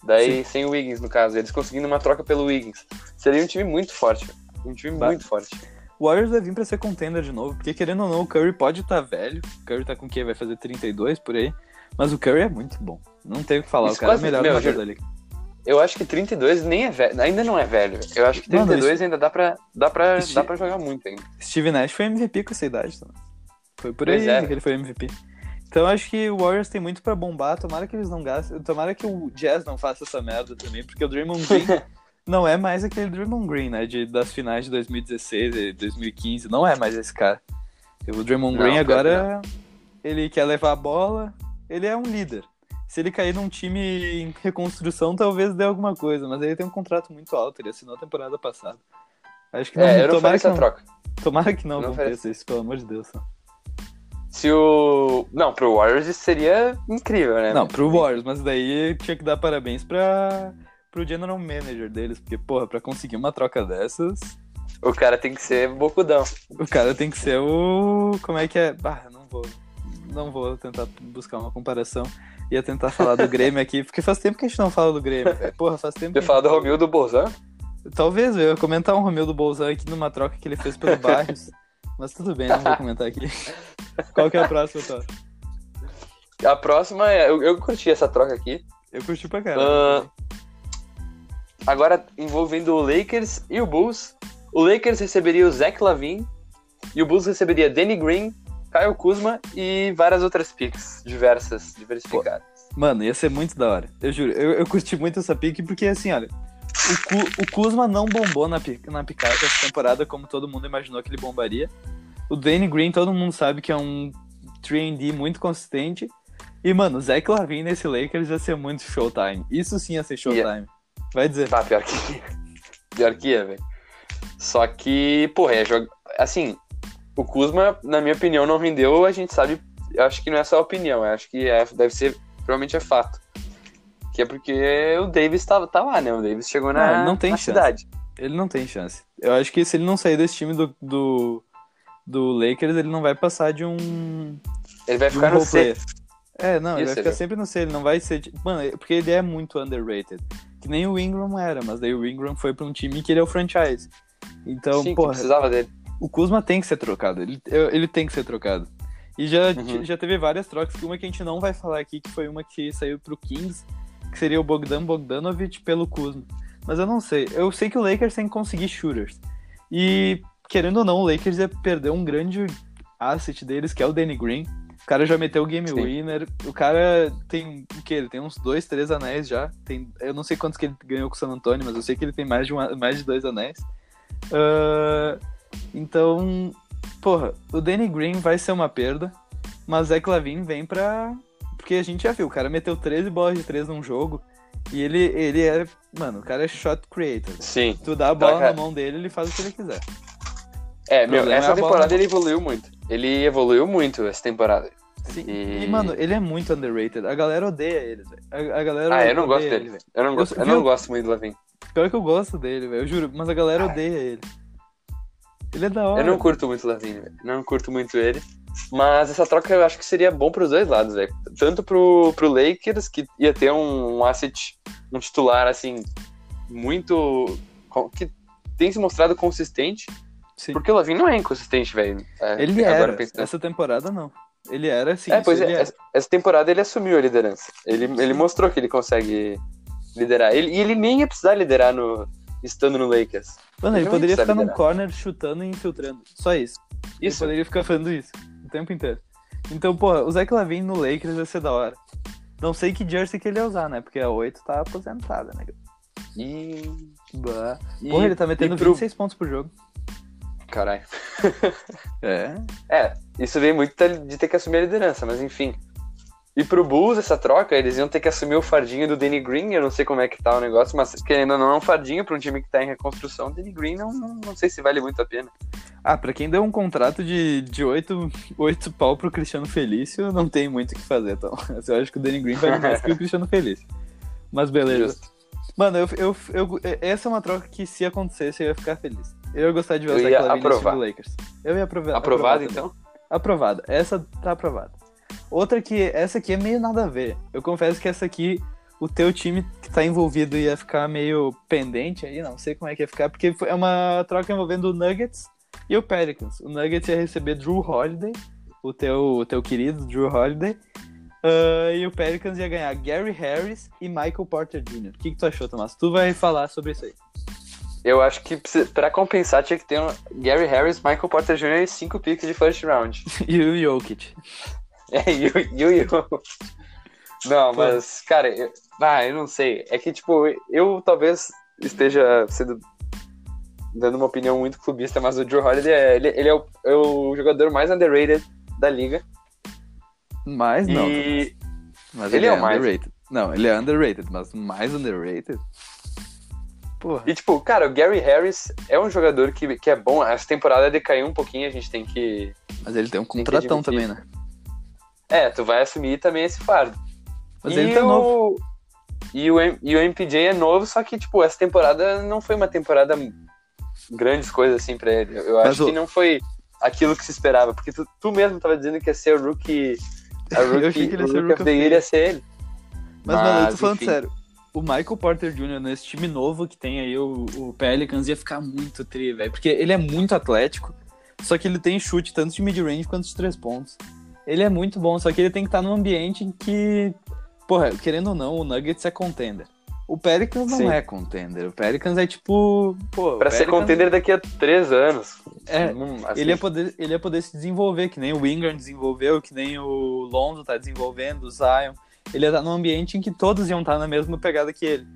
Speaker 1: daí sem o Wiggins no caso, eles conseguindo uma troca pelo Wiggins. Seria um time muito forte, um time
Speaker 2: Bah.
Speaker 1: muito forte.
Speaker 2: O Warriors vai vir pra ser contender de novo, porque querendo ou não, o Curry pode estar velho. O Curry tá com o quê? Vai fazer 32 por aí. Mas o Curry é muito bom. Não tem o que falar,
Speaker 1: Isso
Speaker 2: o cara é o
Speaker 1: quase-
Speaker 2: melhor
Speaker 1: meu,
Speaker 2: jogador da liga.
Speaker 1: Eu acho que 32 nem é velho, ainda não é velho. Eu acho que
Speaker 2: Mano,
Speaker 1: 32 ainda dá pra, dá, pra,
Speaker 2: Esse-
Speaker 1: dá pra jogar muito ainda.
Speaker 2: Steve Nash foi MVP com essa idade também. Foi por
Speaker 1: Pois
Speaker 2: aí
Speaker 1: é.
Speaker 2: que ele foi MVP. Então acho que o Warriors tem muito pra bombar. Tomara que eles não gastem. Tomara que o Jazz não faça essa merda também, porque o Draymond Green (laughs) não é mais aquele Draymond Green, né? De, das finais de 2016 e 2015. Não é mais esse cara. O Draymond Green agora ele quer levar a bola. Ele é um líder. Se ele cair num time em reconstrução, talvez dê alguma coisa, mas ele tem um contrato muito alto, ele assinou a temporada passada. Acho que não,
Speaker 1: É, eu não
Speaker 2: tomara, que
Speaker 1: essa
Speaker 2: não,
Speaker 1: troca.
Speaker 2: tomara que não,
Speaker 1: Não
Speaker 2: aconteça isso, pelo amor de Deus.
Speaker 1: Se o. Não, pro Warriors isso seria incrível, né?
Speaker 2: Não, pro Warriors, mas daí tinha que dar parabéns pra, pro general manager deles, porque, porra, pra conseguir uma troca dessas,
Speaker 1: O cara tem que ser bocudão.
Speaker 2: o cara tem que ser o. Como é que é? Ah, não vou. Não vou tentar buscar uma comparação. Ia tentar falar do Grêmio aqui, porque faz tempo que a gente não fala do Grêmio, velho. Porra, faz tempo
Speaker 1: Você
Speaker 2: que.
Speaker 1: fala do Romildo Bolzan?
Speaker 2: Talvez eu ia comentar um Romildo Bolzan aqui numa troca que ele fez pelo Barrios. Mas tudo bem, não vou comentar aqui. (laughs) Qual que é a próxima, Thor?
Speaker 1: A próxima é. Eu, eu curti essa troca aqui.
Speaker 2: Eu curti pra caramba.
Speaker 1: Agora envolvendo o Lakers e o Bulls. O Lakers receberia o Zach Lavine e o Bulls receberia Danny Green, Kyle Kuzma e várias outras picks diversas, diversificadas.
Speaker 2: Mano, ia ser muito da hora. Eu juro, eu, eu curti muito essa pick porque, assim, olha, o, Ku- o Kuzma não bombou na, na picada essa temporada como todo mundo imaginou que ele bombaria. O Danny Green, todo mundo sabe que é um 3D muito consistente. E, mano, o Zach Lavine nesse Lakers ia ser muito showtime. Isso sim ia ser showtime. Vai dizer.
Speaker 1: Tá, pior que. pior que ia, velho. Só que, porra, é jogo. Assim, o Kuzma, na minha opinião, não rendeu, a gente sabe. Eu acho que não é só opinião, eu acho que é, deve ser. Provavelmente é fato. Que é porque o Davis tá, tá lá, né? O Davis chegou na,
Speaker 2: Ah, não tem
Speaker 1: na
Speaker 2: chance.
Speaker 1: cidade.
Speaker 2: Ele não tem chance. Eu acho que se ele não sair desse time do, do, do Lakers, ele não vai passar de um,
Speaker 1: Ele vai
Speaker 2: de um
Speaker 1: ficar no C.
Speaker 2: É, não, ele
Speaker 1: Isso,
Speaker 2: vai ficar
Speaker 1: ele-
Speaker 2: sempre no C, ele não vai ser. tipo- Mano, é- porque ele é muito underrated. Que nem o Ingram era, mas daí o Ingram foi pra um time que ele é o franchise. Então,
Speaker 1: Sim,
Speaker 2: porra,
Speaker 1: precisava dele.
Speaker 2: o Kuzma tem que ser trocado. Ele, ele tem que ser trocado. E já,
Speaker 1: Uhum.
Speaker 2: já teve várias trocas, uma que a gente não vai falar aqui, que foi uma que saiu pro Kings, que seria o Bogdan Bogdanovic pelo Kuzma. Mas eu não sei. Eu sei que o Lakers tem que conseguir shooters. E, querendo ou não, o Lakers ia perder um grande asset deles, que é o Danny Green. O cara já meteu o game
Speaker 1: Sim.
Speaker 2: winner. O cara tem o quê? Ele tem uns dois, três anéis já. Tem, eu não sei quantos que ele ganhou com o San Antonio, mas eu sei que ele tem mais de, uma- mais de dois anéis. Ah, então, porra, o Danny Green vai ser uma perda, mas Zach Lavine vem pra. Porque a gente já viu, o cara meteu 13 bolas de 3 num jogo. E ele, ele é. Mano, o cara é shot creator.
Speaker 1: Sim.
Speaker 2: Tu dá a bola
Speaker 1: cara.
Speaker 2: na mão dele, ele faz o que ele quiser.
Speaker 1: É, meu,
Speaker 2: é
Speaker 1: essa
Speaker 2: bola
Speaker 1: temporada
Speaker 2: na
Speaker 1: ele evoluiu muito. Ele evoluiu muito essa temporada.
Speaker 2: Sim.
Speaker 1: E-
Speaker 2: E... mano, ele é muito underrated. A galera odeia ele, velho. A, a galera
Speaker 1: Ah, eu não gosto
Speaker 2: ele,
Speaker 1: dele.
Speaker 2: velho.
Speaker 1: Eu não,
Speaker 2: Eu-
Speaker 1: gosto, eu
Speaker 2: viu?
Speaker 1: não gosto muito do Lavin.
Speaker 2: Pior que eu gosto dele, velho. Eu juro, mas a galera
Speaker 1: Ai.
Speaker 2: odeia ele. Ele é da hora.
Speaker 1: Eu não curto muito o Lavin, velho. Não curto muito ele. Mas essa troca eu acho que seria bom pros dois lados, velho. Tanto pro, pro Lakers, que ia ter um, um asset, um titular, assim, muito. que tem se mostrado consistente.
Speaker 2: Sim.
Speaker 1: Porque o Lavin não é inconsistente, velho. É,
Speaker 2: Ele
Speaker 1: agora
Speaker 2: era.
Speaker 1: pensando.
Speaker 2: Essa temporada não. Ele era sim.
Speaker 1: É, pois
Speaker 2: ele
Speaker 1: é,
Speaker 2: era.
Speaker 1: essa, temporada ele assumiu a liderança. Ele, ele mostrou que ele consegue liderar. Ele, e ele nem ia precisar liderar no, estando no Lakers.
Speaker 2: Mano, ele
Speaker 1: não
Speaker 2: poderia ficar num
Speaker 1: liderar.
Speaker 2: corner chutando e infiltrando. Só isso. Ele
Speaker 1: Isso.
Speaker 2: poderia ficar fazendo isso o tempo inteiro. Então, pô, o Zach Lavine no Lakers ia ser da hora. Não sei que jersey que ele ia usar, né? Porque a 8 tá aposentada, né?
Speaker 1: E.
Speaker 2: Bah. Porra, ele tá metendo
Speaker 1: e pro-
Speaker 2: 26 pontos por jogo.
Speaker 1: Caralho.
Speaker 2: É.
Speaker 1: É, isso veio muito de ter que assumir a liderança, mas enfim. E pro Bulls, essa troca, eles iam ter que assumir o fardinho do Danny Green. Eu não sei como é que tá o negócio, mas querendo ou não, é um fardinho pra um time que tá em reconstrução. Danny Green não, não, não sei se vale muito a pena.
Speaker 2: Ah, pra quem deu um contrato de, de 8, 8 pau pro Cristiano Felício, não tem muito o que fazer, então. (laughs) Eu acho que o Danny Green vale mais que o Cristiano Felício. Mas beleza.
Speaker 1: Justo.
Speaker 2: Mano, eu, eu, eu- essa é uma troca que se acontecesse eu ia ficar feliz. Eu ia gostar de ver
Speaker 1: Eu ia
Speaker 2: Lavine no time Lakers. Eu ia aprovar.
Speaker 1: Aprovado, então?
Speaker 2: Aprovada. Essa tá aprovada. Outra que, essa aqui é meio nada a ver. Eu confesso que essa aqui, o teu time que tá envolvido ia ficar meio pendente aí, não sei como é que ia ficar, porque é uma troca envolvendo o Nuggets e o Pelicans. O Nuggets ia receber Drew Holiday, o teu, o teu querido Drew Holiday, ah, e o Pelicans ia ganhar Gary Harris e Michael Porter Jr. O que, que tu achou, Tomás? Tu vai falar sobre isso aí.
Speaker 1: Eu acho que pra compensar tinha que ter um Gary Harris, Michael Porter Jr. e cinco picks de first round. (laughs)
Speaker 2: E o Jokic.
Speaker 1: É, e o Yo. Não, mas, cara, eu, ah, eu não sei. É que, tipo, eu talvez esteja sendo. dando uma opinião muito clubista, mas o Drew Holiday é, ele, ele é, o, é o jogador mais underrated da liga.
Speaker 2: Mas não.
Speaker 1: e.
Speaker 2: Mas
Speaker 1: ele
Speaker 2: ele,
Speaker 1: é
Speaker 2: é,
Speaker 1: o mais.
Speaker 2: underrated. Não, ele é underrated, mas mais underrated. Porra.
Speaker 1: E, tipo, cara, o Gary Harris é um jogador que, que é bom. Essa temporada decaiu um pouquinho, a gente tem que.
Speaker 2: Mas ele tem um contratão também, né?
Speaker 1: É, tu vai assumir também esse fardo.
Speaker 2: Mas
Speaker 1: e
Speaker 2: ele tá
Speaker 1: o...
Speaker 2: novo.
Speaker 1: E o, M- e o MPJ é novo, só que, tipo, essa temporada não foi uma temporada grandes coisas assim pra ele. Eu
Speaker 2: Mas
Speaker 1: acho
Speaker 2: o-
Speaker 1: que não foi aquilo que se esperava, porque tu, tu mesmo tava dizendo que ia ser o rookie. A (laughs)
Speaker 2: Eu
Speaker 1: rookie,
Speaker 2: achei que ele ia
Speaker 1: o
Speaker 2: ser o
Speaker 1: rookie
Speaker 2: rookie
Speaker 1: the
Speaker 2: of the
Speaker 1: year ia ser ele.
Speaker 2: Mas, mano, eu tô
Speaker 1: Mas,
Speaker 2: falando
Speaker 1: enfim.
Speaker 2: sério. O Michael Porter Jr. nesse time novo que tem aí, o, o Pelicans, ia ficar muito tri, velho. Porque ele é muito atlético, só que ele tem chute tanto de mid-range quanto de três pontos. Ele é muito bom, só que ele tem que estar num ambiente em que, porra, querendo ou não, o Nuggets é contender. O Pelicans não
Speaker 1: Sim.
Speaker 2: é contender. O Pelicans é tipo. Pô,
Speaker 1: Pra ser contender daqui a três anos.
Speaker 2: É,
Speaker 1: Hum, assim,
Speaker 2: ele ia, poder, ele ia poder se desenvolver, que nem o Ingram desenvolveu, que nem o Lonzo tá desenvolvendo, o Zion. Ele ia estar num ambiente em que todos iam estar na mesma pegada que ele.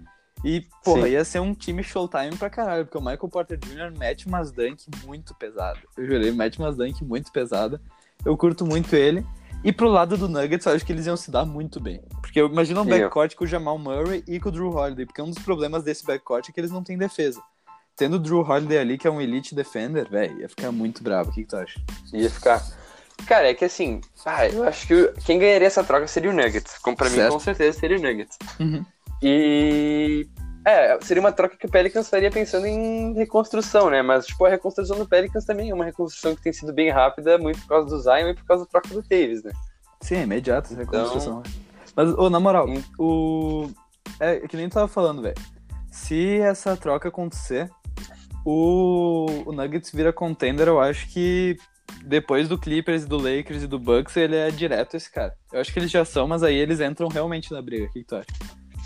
Speaker 2: E, porra,
Speaker 1: Sim.
Speaker 2: ia ser um time showtime pra caralho, porque o Michael Porter Jr. mete umas dunk muito pesadas. Eu jurei, mete umas dunk muito pesadas. Eu curto muito ele. E pro lado do Nuggets, eu acho que eles iam se dar muito bem. Porque imagina um backcourt com o Jamal Murray e com o Drew Holiday, porque um dos problemas desse backcourt é que eles não têm defesa. Tendo o Drew Holiday ali, que é um elite defender, velho, ia ficar muito bravo. O que, que tu acha?
Speaker 1: Ia ficar. Cara, é que assim, ah, eu acho que quem ganharia essa troca seria o Nuggets. Como pra mim,
Speaker 2: Certo.
Speaker 1: com certeza seria o Nuggets.
Speaker 2: Uhum.
Speaker 1: E. É, seria uma troca que o Pelicans faria pensando em reconstrução, né? Mas, tipo, a reconstrução do Pelicans também é uma reconstrução que tem sido bem rápida, muito por causa do Zion e por causa da troca do Davis, né?
Speaker 2: Sim, é imediato essa reconstrução. Mas, ô, na moral,
Speaker 1: Hum.
Speaker 2: o. É que nem tu tava falando, velho. Se essa troca acontecer, o... o Nuggets vira contender, eu acho que depois do Clippers, do Lakers e do Bucks, ele é direto esse cara. Eu acho que eles já são, mas aí eles entram realmente na briga. O que, que tu acha?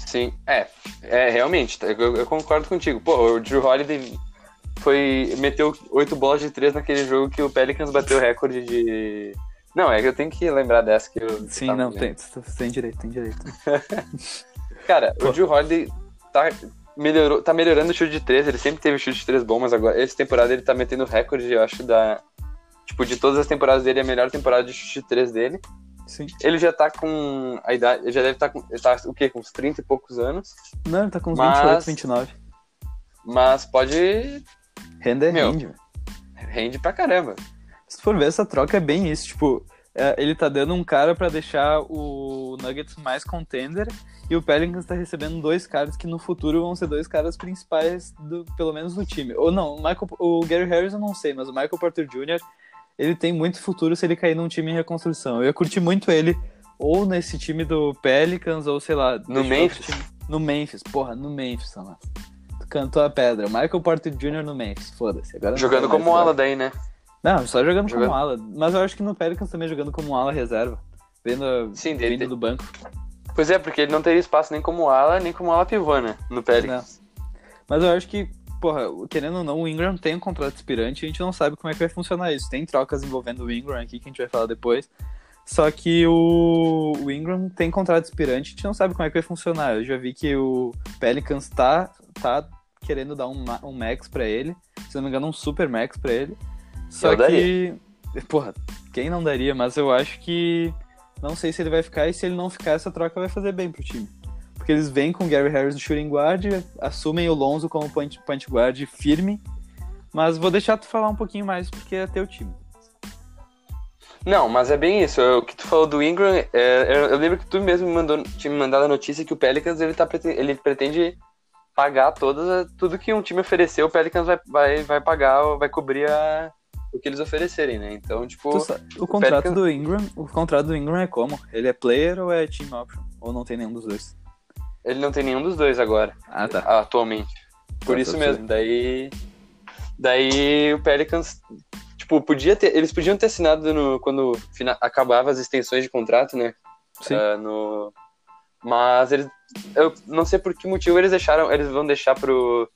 Speaker 1: Sim, é. É, realmente, eu, eu concordo contigo. Pô, o Drew Holiday foi. meteu oito bolas de três naquele jogo que o Pelicans bateu o recorde de. Não, é que eu tenho que lembrar dessa que eu.
Speaker 2: Sim, não, tem, tem direito, tem direito. (laughs)
Speaker 1: Cara,
Speaker 2: Pô.
Speaker 1: o Drew Holiday tá, melhorou, tá melhorando o chute de três, ele sempre teve chute de três bom, mas agora, essa temporada ele tá metendo recorde, eu acho, da. Tipo, de todas as temporadas dele, é a melhor temporada de chute de três dele.
Speaker 2: Sim.
Speaker 1: Ele já tá com a idade. Ele já deve estar com. Ele tá o quê? Com uns 30 e poucos anos.
Speaker 2: Não, ele tá com uns
Speaker 1: Mas-
Speaker 2: 28, 29.
Speaker 1: Mas pode.
Speaker 2: Render
Speaker 1: Meu.
Speaker 2: rende.
Speaker 1: Rende pra caramba.
Speaker 2: Se tu for ver, essa troca é bem isso. Tipo, é, ele tá dando um cara pra deixar o Nuggets mais contender e o Pelicans tá recebendo dois caras que no futuro vão ser dois caras principais, do, pelo menos do time. Ou não, o, Michael, o Gary Harris eu não sei, mas o Michael Porter Jr. ele tem muito futuro se ele cair num time em reconstrução. Eu ia curtir muito ele ou nesse time do Pelicans ou sei lá.
Speaker 1: No Memphis?
Speaker 2: time. No Memphis, porra, no Memphis, mano. Tu cantou a pedra. Michael Porter Jr. no Memphis, foda-se. Agora não
Speaker 1: Jogando
Speaker 2: mais
Speaker 1: como ala daí, né?
Speaker 2: Não, só jogando
Speaker 1: Jogando-
Speaker 2: como ala. Mas eu acho que no Pelicans também jogando como ala reserva. Vendo,
Speaker 1: Sim, dele-
Speaker 2: vindo do banco.
Speaker 1: Pois é, porque ele não teria espaço nem como ala, nem como ala pivô, né? No Pelicans.
Speaker 2: Mas eu acho que, porra, querendo ou não, o Ingram tem um contrato expirante e a gente não sabe como é que vai funcionar isso. Tem trocas envolvendo o Ingram aqui que a gente vai falar depois. Só que o, o Ingram tem contrato expirante, a gente não sabe como é que vai funcionar. Eu já vi que o Pelicans tá, tá querendo dar um, um max pra ele. Se não me engano, um super max pra ele. Só
Speaker 1: Eu
Speaker 2: que. Porra, quem não daria? Mas eu acho que. Não sei se ele vai ficar, e se ele não ficar, essa troca vai fazer bem pro time. Porque eles vêm com o Gary Harris no shooting guard, assumem o Lonzo como point, point guard firme. Mas vou deixar tu falar um pouquinho mais, porque é teu time.
Speaker 1: Não, mas é bem isso. O que tu falou do Ingram, é, eu, eu lembro que tu mesmo me mandou, tinha me mandado a notícia que o Pelicans ele, tá, ele pretende pagar todas, tudo que um time ofereceu, o Pelicans vai, vai, vai pagar, vai cobrir a- o que eles oferecerem, né? Então, tipo,
Speaker 2: Tu sa- o contrato
Speaker 1: Pelicans-
Speaker 2: do Ingram, o contrato do Ingram é como? Ele é player ou é team option? Ou não tem nenhum dos dois?
Speaker 1: Ele não tem nenhum dos dois agora,
Speaker 2: Ah, tá.
Speaker 1: atualmente. Por
Speaker 2: Tá,
Speaker 1: isso
Speaker 2: tá
Speaker 1: mesmo. Daí, daí o Pelicans, tipo, podia ter, eles podiam ter assinado no, quando fina- acabava as extensões de contrato, né?
Speaker 2: Sim.
Speaker 1: Ah, no... Mas eles. Eu não sei por que motivo eles deixaram. Eles vão deixar pro.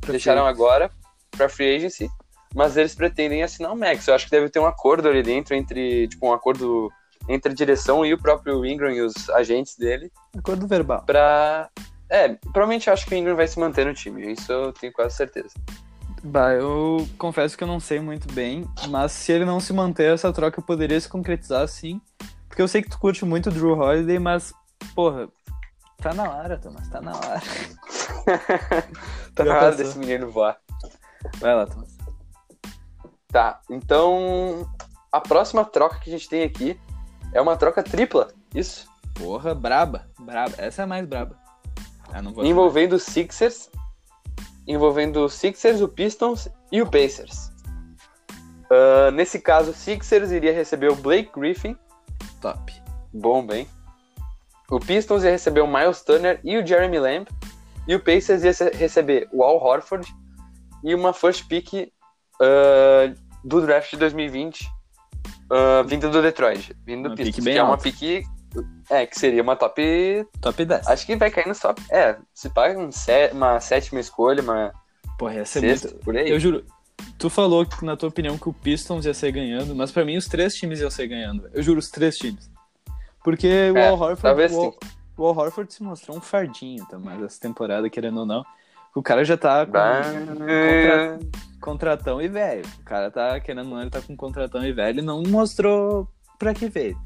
Speaker 2: Pra
Speaker 1: deixaram
Speaker 2: free.
Speaker 1: agora pra free agency, mas eles pretendem assinar o Max. Eu acho que deve ter um acordo ali dentro entre, tipo, um acordo entre a direção e o próprio Ingram e os agentes dele
Speaker 2: Acordo verbal.
Speaker 1: pra. É, provavelmente eu acho que o Ingram vai se manter no time, isso eu tenho quase certeza.
Speaker 2: Bah, eu confesso que eu não sei muito bem, mas se ele não se manter, essa troca poderia se concretizar sim. Porque eu sei que tu curte muito o Drew Holiday, mas, porra, tá na hora, Thomas, tá na hora. (laughs)
Speaker 1: tá na hora
Speaker 2: passou.
Speaker 1: desse menino voar.
Speaker 2: Vai lá, Thomas.
Speaker 1: Tá, então a próxima troca que a gente tem aqui é uma troca tripla, isso?
Speaker 2: Porra, braba, braba. Essa é a mais braba. Ah,
Speaker 1: Envolvendo os Sixers, envolvendo os Sixers, o Pistons e o Pacers. Ah, nesse caso, o Sixers iria receber o Blake Griffin,
Speaker 2: Top.
Speaker 1: bom, bem. O Pistons ia receber o Miles Turner e o Jeremy Lamb. E o Pacers ia receber o Al Horford e uma first pick ah, do draft de 2020, vinda do Detroit, vindo do Pistons, que é uma pick é, que seria uma top.
Speaker 2: Top 10.
Speaker 1: Acho que vai cair no top. É, se paga um uma sétima escolha, uma
Speaker 2: Porra, ia ser
Speaker 1: sexta,
Speaker 2: muito.
Speaker 1: por aí.
Speaker 2: Eu juro. Tu falou que, na tua opinião, que o Pistons ia sair ganhando, mas pra mim os três times iam sair ganhando. Eu juro, os três times. Porque o
Speaker 1: É,
Speaker 2: Al Horford. o, Al- o Al Horford se mostrou um fardinho também essa temporada, querendo ou não. O cara já tá com
Speaker 1: Bah,
Speaker 2: contratão e velho. O cara tá, querendo ou não, ele tá com contratão e velho e não mostrou pra que veio.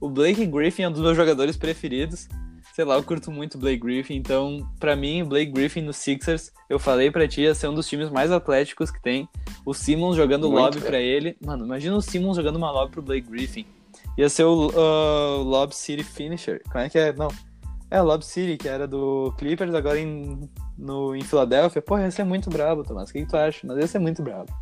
Speaker 2: O Blake Griffin é um dos meus jogadores preferidos. Sei lá, eu curto muito o Blake Griffin, então, pra mim, o Blake Griffin no Sixers, eu falei pra ti, ia ser um dos times mais atléticos que tem. O Simmons jogando
Speaker 1: Muito,
Speaker 2: lob
Speaker 1: velho.
Speaker 2: pra ele. Mano, imagina o Simmons jogando uma lob pro Blake Griffin. Ia ser o uh, Lob City Finisher. Como é que é? Não. É, o Lob City, que era do Clippers, agora em, no, em Filadélfia. Porra, ia ser muito brabo, Tomás. O que, que tu acha? Mas ia ser muito brabo.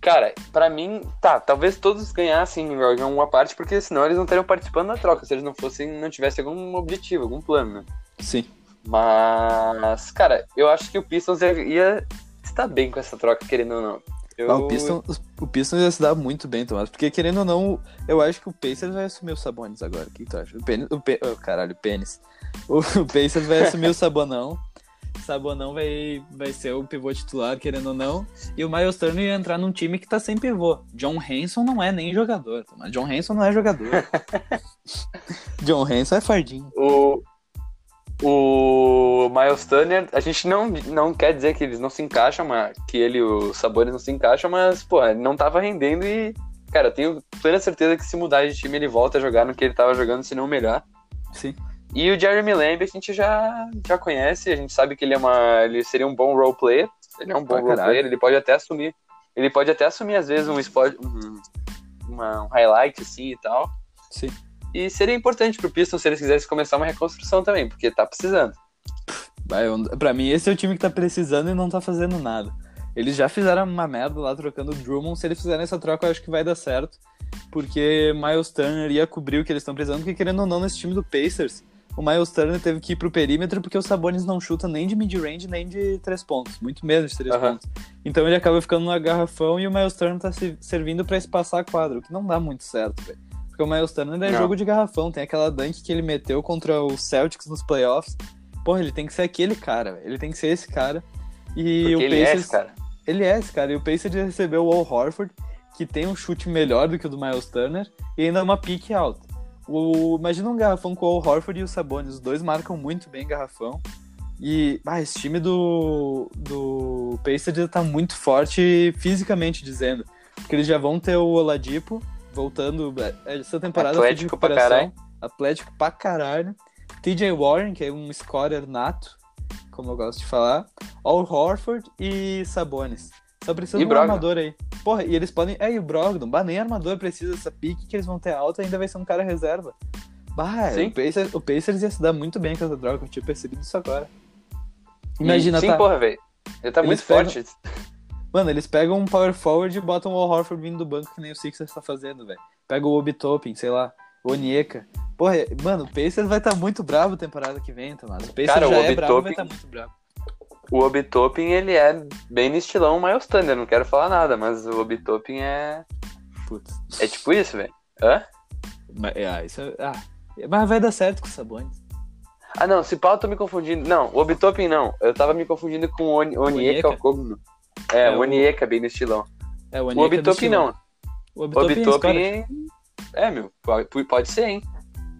Speaker 1: Cara, pra mim, tá, talvez todos ganhassem em uma parte, porque senão eles não estariam participando da troca, se eles não fossem, não tivessem algum objetivo, algum plano, né?
Speaker 2: Sim.
Speaker 1: Mas, cara, eu acho que o Pistons ia, ia estar bem com essa troca, querendo ou não. Eu...
Speaker 2: Ah, o, Pistons, o Pistons ia se dar muito bem, Tomás. Porque, querendo ou não, eu acho que o Pacers vai assumir o Sabonis agora. O que, tu acha? O, Pen, o Pe- oh, caralho, o Pênis. O, o Pacers vai assumir o Sabonão. Sabonão vai, vai ser o pivô titular, querendo ou não. E o Miles Turner ia entrar num time que tá sem pivô. John Hanson não é nem jogador, Tomás. John Hanson não é jogador. (laughs) John Hanson é fardinho.
Speaker 1: O, o Miles Turner, a gente não, não quer dizer que eles não se encaixam, mas, que ele e o Sabonis não se encaixam, mas, pô, ele não tava rendendo e, cara, eu tenho plena certeza que se mudar de time ele volta a jogar no que ele tava jogando, se não melhor.
Speaker 2: Sim.
Speaker 1: E o Jeremy Lamb a gente já, já conhece, a gente sabe que ele é uma. ele seria um bom role player. Ele é um bom
Speaker 2: Pra
Speaker 1: role
Speaker 2: caralho.
Speaker 1: player, ele pode até assumir. Ele pode até assumir, às vezes, um spot. Um, uma- um highlight assim e tal.
Speaker 2: Sim.
Speaker 1: E seria importante pro Pistons se eles quisessem começar uma reconstrução também, porque tá precisando.
Speaker 2: Vai, eu- Pra mim, esse é o time que tá precisando e não tá fazendo nada. Eles já fizeram uma merda lá trocando o Drummond. Se eles fizerem essa troca, eu acho que vai dar certo. Porque Miles Turner ia cobrir o que eles estão precisando. Porque, querendo ou não, nesse time do Pacers, o Miles Turner teve que ir pro perímetro porque o Sabonis não chuta nem de mid-range nem de três pontos. Muito menos de três pontos. Então ele acaba ficando no garrafão e o Miles Turner tá se servindo pra espaçar a quadra, o que não dá muito certo, velho. Porque o Miles Turner é
Speaker 1: Não.
Speaker 2: jogo de garrafão. Tem aquela dunk que ele meteu contra o Celtics nos playoffs. Porra, ele tem que ser aquele cara. Ele tem que ser esse cara. E
Speaker 1: Porque
Speaker 2: o
Speaker 1: ele é
Speaker 2: Pacers,
Speaker 1: esse, cara.
Speaker 2: ele é esse cara. E o Pacers recebeu o Al Horford, que tem um chute melhor do que o do Miles Turner, e ainda uma pique alta. O, imagina um garrafão com o Al Horford e o Sabonis. Os dois marcam muito bem garrafão. E ah, esse time do, do Pacers tá muito forte fisicamente dizendo. Porque eles já vão ter o Oladipo voltando. é, Essa temporada
Speaker 1: Atlético pra
Speaker 2: recuperação. Atlético pra caralho. TJ Warren, que é um scorer nato, como eu gosto de falar. Al Horford e Sabonis. Só precisa
Speaker 1: E
Speaker 2: de um
Speaker 1: Brogdon.
Speaker 2: armador aí. Porra, e eles podem. É, e o Brogdon. Bah, nem armador precisa dessa pique que eles vão ter alta, ainda vai ser um cara reserva. Bah,
Speaker 1: Sim.
Speaker 2: o Pacers, o Pacers ia se dar muito bem com essa droga, eu tinha percebido isso agora. Imagina,
Speaker 1: Sim,
Speaker 2: tá?
Speaker 1: porra, velho. Ele tá
Speaker 2: Eles
Speaker 1: muito
Speaker 2: pegam-
Speaker 1: forte.
Speaker 2: Mano, eles pegam um power forward e botam o Al Horford vindo do banco que nem o Sixers tá fazendo, velho. Pega o Obi Toppin, sei lá, o Onyeka. Porra, mano, o Pacers vai estar tá muito bravo temporada que vem, Tomás. O Pacers
Speaker 1: Cara, o
Speaker 2: já é
Speaker 1: Obi
Speaker 2: bravo, vai estar muito bravo.
Speaker 1: O Obitopin, ele é bem no estilão Miles Turner, não quero falar nada, mas o Obitopin é.
Speaker 2: Putz.
Speaker 1: É tipo isso, velho. Hã?
Speaker 2: Mas, ah, isso é- ah, mas vai dar certo com o Sabonis.
Speaker 1: Ah, não, se pau eu tô me confundindo. Não, o Obitopin não. Eu tava me confundindo com o Onieka
Speaker 2: Onieka?
Speaker 1: Okogno. É,
Speaker 2: É,
Speaker 1: o
Speaker 2: o-
Speaker 1: Onieka, bem no estilão.
Speaker 2: É, o
Speaker 1: O
Speaker 2: Onyeka
Speaker 1: Obitopin
Speaker 2: Chilão.
Speaker 1: não.
Speaker 2: O
Speaker 1: O
Speaker 2: Obitopin, é.
Speaker 1: Obitopin. É, meu, pode, ser, hein?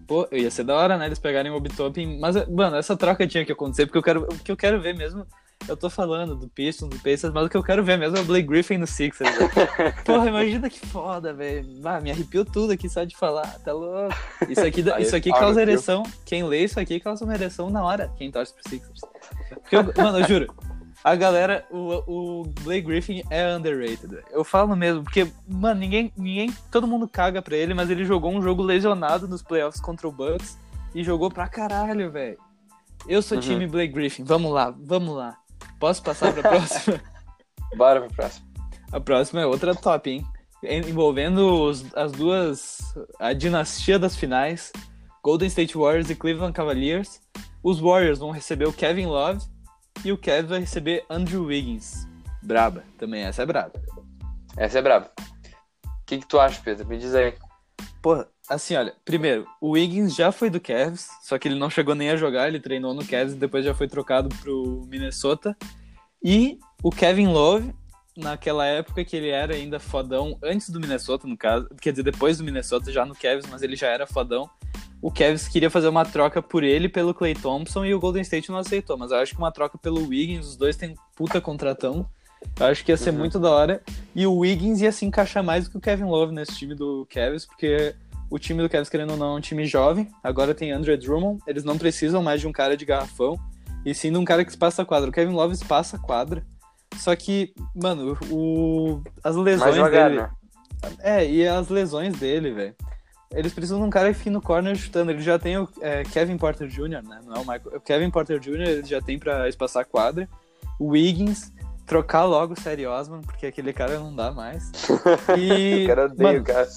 Speaker 2: Pô, ia ser da hora, né? Eles pegarem o Obitopin. Mas, mano, essa troca tinha que acontecer, porque eu quero, o que eu quero ver mesmo. Eu tô falando do Pistons, do Pacers, mas o que eu quero ver mesmo é o Blake Griffin no Sixers. (laughs) Porra, imagina que foda, velho. Ah, me arrepiou tudo aqui só de falar. Tá louco. Isso aqui,
Speaker 1: Aí,
Speaker 2: isso aqui
Speaker 1: arrepio.
Speaker 2: causa ereção. Quem lê isso aqui causa uma ereção na hora. Quem torce pro Sixers. Porque eu- mano, eu juro. A galera, o, o Blake Griffin é underrated. Eu falo mesmo, porque, mano, ninguém, ninguém. Todo mundo caga pra ele, mas ele jogou um jogo lesionado nos playoffs contra o Bucks e jogou pra caralho, velho. Eu sou
Speaker 1: Uhum.
Speaker 2: time Blake Griffin. Vamos lá, vamos lá. Posso passar pra próxima? (laughs) (laughs)
Speaker 1: Bora pro próximo.
Speaker 2: A próxima é outra top, hein? En- Envolvendo os- as duas. A dinastia das finais: Golden State Warriors e Cleveland Cavaliers. Os Warriors vão receber o Kevin Love e o Kevin vai receber Andrew Wiggins. Braba, também essa é braba.
Speaker 1: Essa é braba. O que, que tu acha, Pedro? Me diz aí.
Speaker 2: Porra, assim, olha, primeiro, o Wiggins já foi do Cavs, só que ele não chegou nem a jogar, ele treinou no Cavs e depois já foi trocado pro Minnesota. E o Kevin Love, naquela época que ele era ainda fodão, antes do Minnesota, no caso, quer dizer, depois do Minnesota, já no Cavs, mas ele já era fodão. O Cavs queria fazer uma troca por ele pelo Clay Thompson e o Golden State não aceitou, mas eu acho que uma troca pelo Wiggins, os dois têm puta contratão. Eu acho que ia ser
Speaker 1: Uhum.
Speaker 2: muito da hora. E o Wiggins ia se encaixar mais do que o Kevin Love nesse time do Cavs, porque o time do Cavs, querendo ou não, é um time jovem. Agora tem Andrew Drummond. Eles não precisam mais de um cara de garrafão, e sim de um cara que espaça a quadra. O Kevin Love espaça a quadra. Só que, mano, o, as lesões dele.
Speaker 1: né?
Speaker 2: É, e as lesões dele, velho. Eles precisam de um cara que fique no corner chutando. Ele já tem o é, Kevin Porter Jr., né? Não é o Michael. O Kevin Porter Jr. ele já tem pra espaçar a quadra. O Wiggins, trocar logo o Série Osman, porque aquele cara não dá mais. (laughs) E.
Speaker 1: O cara odeia
Speaker 2: mano,
Speaker 1: o cara.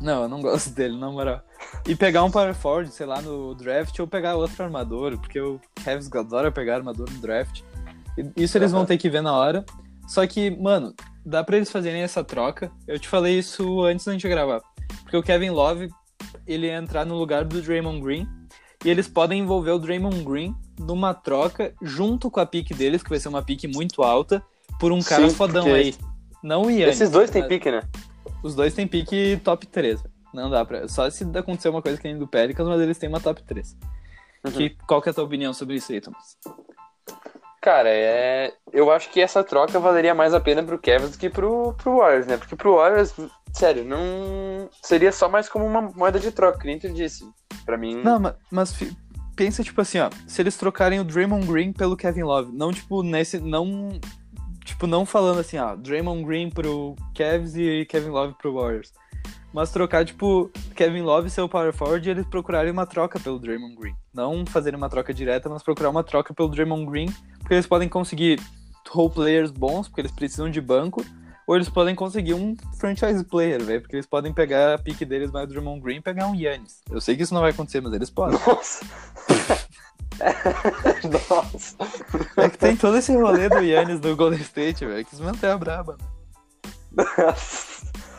Speaker 2: não, eu não gosto dele, na moral. E pegar um power forward, sei lá, no draft, ou pegar outro armador, porque o Cavs adora pegar armador no draft. Isso eles vão
Speaker 1: Aham.
Speaker 2: ter que ver na hora. Só que, mano, dá pra eles fazerem essa troca. Eu te falei isso antes da gente gravar. Porque o Kevin Love, ele ia entrar no lugar do Draymond Green. E eles podem envolver o Draymond Green numa troca junto com a pique deles, que vai ser uma pique muito alta, por um cara
Speaker 1: Sim,
Speaker 2: fodão aí. Não o Yannis.
Speaker 1: Esses dois têm
Speaker 2: mas-
Speaker 1: pique, né?
Speaker 2: os dois têm pique top 3. Não dá pra. Só se acontecer uma coisa que nem do Pelicans, mas eles têm uma top 3.
Speaker 1: Uhum.
Speaker 2: Que, qual que é a tua opinião sobre isso aí, Thomas?
Speaker 1: Cara, é... eu acho que essa troca valeria mais a pena pro Cavs do que pro, pro Warriors, né? Porque pro Warriors, sério, não. Seria só mais como uma moeda de troca, que nem tu disse. Pra mim.
Speaker 2: Não, ma- mas, fi- pensa, tipo assim, ó. Se eles trocarem o Draymond Green pelo Kevin Love, não, tipo, nesse. Não. Tipo, não falando assim, ó, Draymond Green pro Cavs e Kevin Love pro Warriors. Mas trocar, tipo, Kevin Love ser o power forward e eles procurarem uma troca pelo Draymond Green. Não fazerem uma troca direta, mas procurar uma troca pelo Draymond Green, porque eles podem conseguir role players bons, porque eles precisam de banco, ou eles podem conseguir um franchise player, velho, porque eles podem pegar a pique deles mais Draymond Green e pegar um Yannis. Eu sei que isso não vai acontecer, mas eles podem.
Speaker 1: Nossa. (laughs) Nossa.
Speaker 2: É que tem todo esse rolê do Yannis do Golden State, velho, que isso mantém a braba. né?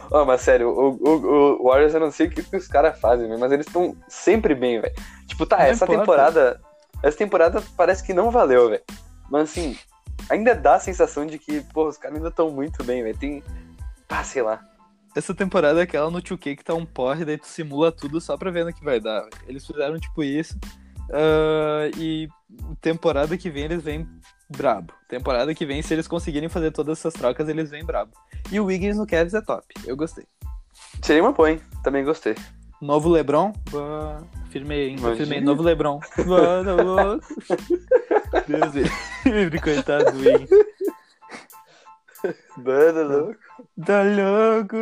Speaker 1: Ó, mas sério, o, o, o Warriors eu não sei o que, que os caras fazem, mas eles estão sempre bem, velho. Tipo, tá,
Speaker 2: Não
Speaker 1: essa
Speaker 2: importa.
Speaker 1: temporada. Essa temporada parece que não valeu, velho. Mas assim, ainda dá a sensação de que, pô, os caras ainda estão muito bem, velho. Tem. Ah, sei lá.
Speaker 2: Essa temporada é aquela no 2K que tá um porre, daí tu simula tudo só pra ver no que vai dar. Eles fizeram tipo isso. ah, e temporada que vem eles vêm brabo. Temporada que vem, se eles conseguirem fazer todas essas trocas, eles vêm brabo. E o Wiggins no Cavs é top. Eu gostei.
Speaker 1: Seria uma boa, hein? Também gostei.
Speaker 2: Novo Lebron. Bah, firmei, hein?
Speaker 1: Imagina.
Speaker 2: Firmei. Novo Lebron. Bah, tá louco. (laughs) Deus livre, (laughs) coitado do Wiggins.
Speaker 1: Banda louco.
Speaker 2: Tá louco?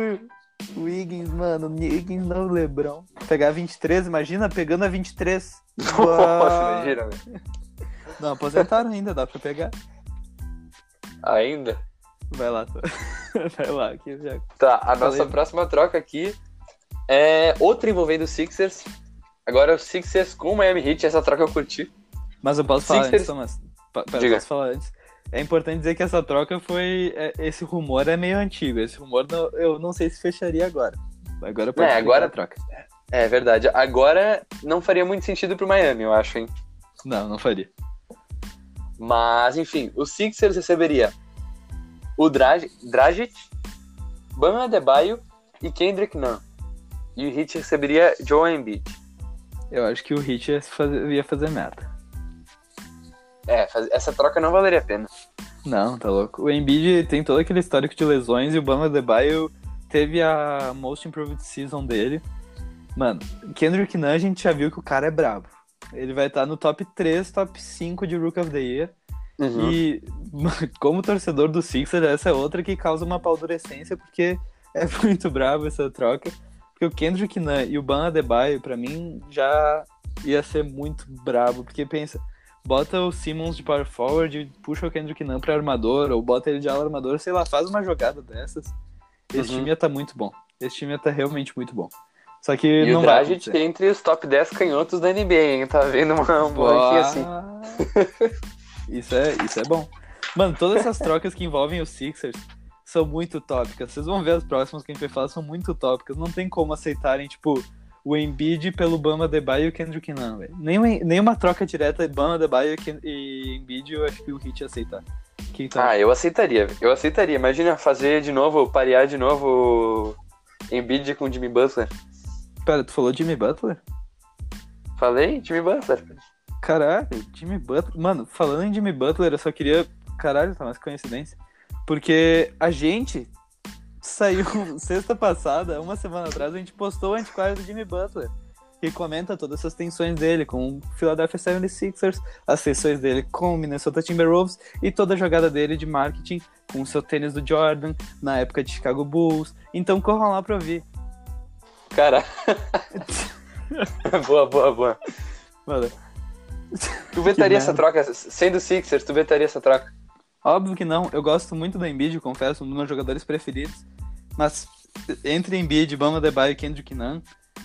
Speaker 2: Wiggins, mano, Wiggins não Lebron. Pegar 23, imagina pegando a 23.
Speaker 1: Nossa, (laughs) imagina, velho.
Speaker 2: Não, aposentaram ainda, dá pra pegar.
Speaker 1: Ainda.
Speaker 2: Vai lá, tô- (laughs) vai lá, que já.
Speaker 1: Tá, a nossa
Speaker 2: Falei.
Speaker 1: próxima troca aqui é outra envolvendo o Sixers. Agora o Sixers com o Miami Heat, essa troca eu curti.
Speaker 2: Mas eu posso falar
Speaker 1: Sixers-
Speaker 2: antes, Thomas. Pera,
Speaker 1: Diga.
Speaker 2: posso falar antes. É importante dizer que essa troca foi. é, esse rumor é meio antigo. Esse rumor não- eu não sei se fecharia agora. Agora pode
Speaker 1: É, agora-
Speaker 2: a troca.
Speaker 1: É verdade. Agora não faria muito sentido pro Miami, eu acho, hein?
Speaker 2: Não, não faria.
Speaker 1: Mas, enfim, o Sixers receberia o Drag Dragic, Bam Adebayo e Kendrick Nunn. E o Heat receberia Joe Embiid.
Speaker 2: Eu acho que o Heat ia fazer, ia fazer merda.
Speaker 1: É, faz- essa troca não valeria a pena.
Speaker 2: Não, tá louco. O Embiid tem todo aquele histórico de lesões e o Bama Adebayo teve a Most Improved Season dele. Mano, Kendrick Nunn a gente já viu que o cara é brabo. Ele vai estar no top 3, top 5 de Rook of the Year.
Speaker 1: Uhum.
Speaker 2: E como torcedor do Sixers, essa é outra que causa uma paldurecência, porque é (laughs) muito brabo essa troca. Porque o Kendrick Nunn e o Ban Adebayo, pra mim, já ia ser muito brabo. Porque pensa, bota o Simmons de power forward e puxa o Kendrick Nunn pra armador, ou bota ele de ala armador, sei lá, faz uma jogada dessas. Esse
Speaker 1: Uhum.
Speaker 2: time ia tá muito bom. Esse time ia tá realmente muito bom. Só que
Speaker 1: E
Speaker 2: não
Speaker 1: o Dragic
Speaker 2: acontecer.
Speaker 1: entre os top 10 canhotos da NBA, hein? Tá vendo uma, um ranking assim. (laughs)
Speaker 2: Isso é, isso é bom. Mano, todas essas trocas que envolvem os Sixers são muito tópicas. Vocês vão ver as próximas que a gente vai falar, são muito tópicas. Não tem como aceitarem, tipo, o Embiid pelo Bama Adebayo e o Kendrick Nunn, velho. Nem, nem uma troca direta Bama Adebayo e e Embiid eu acho que o Heat ia aceitar. Que tá...
Speaker 1: Ah, eu aceitaria. Eu aceitaria. Imagina fazer de novo, parear de novo Embiid com Jimmy Butler.
Speaker 2: Pera, tu falou Jimmy Butler?
Speaker 1: Falei? Jimmy Butler.
Speaker 2: Caralho, Jimmy Butler. Mano, falando em Jimmy Butler, eu só queria. Caralho, tá mais coincidência. Porque a gente saiu (laughs) sexta passada, uma semana atrás, a gente postou o antiquário do Jimmy Butler. Que comenta todas essas tensões dele com o Philadelphia 76ers, as sessões dele com o Minnesota Timberwolves e toda a jogada dele de marketing com o seu tênis do Jordan na época de Chicago Bulls. Então corram lá pra ouvir.
Speaker 1: Cara. (laughs) boa, boa, boa.
Speaker 2: Mano,
Speaker 1: Tu vetaria essa troca? Sendo Sixers, tu vetaria essa troca?
Speaker 2: Óbvio que não. Eu gosto muito do Embiid, confesso, um dos meus jogadores preferidos. Mas entre Embiid, Bama Adebayo e Kendrick Nunn,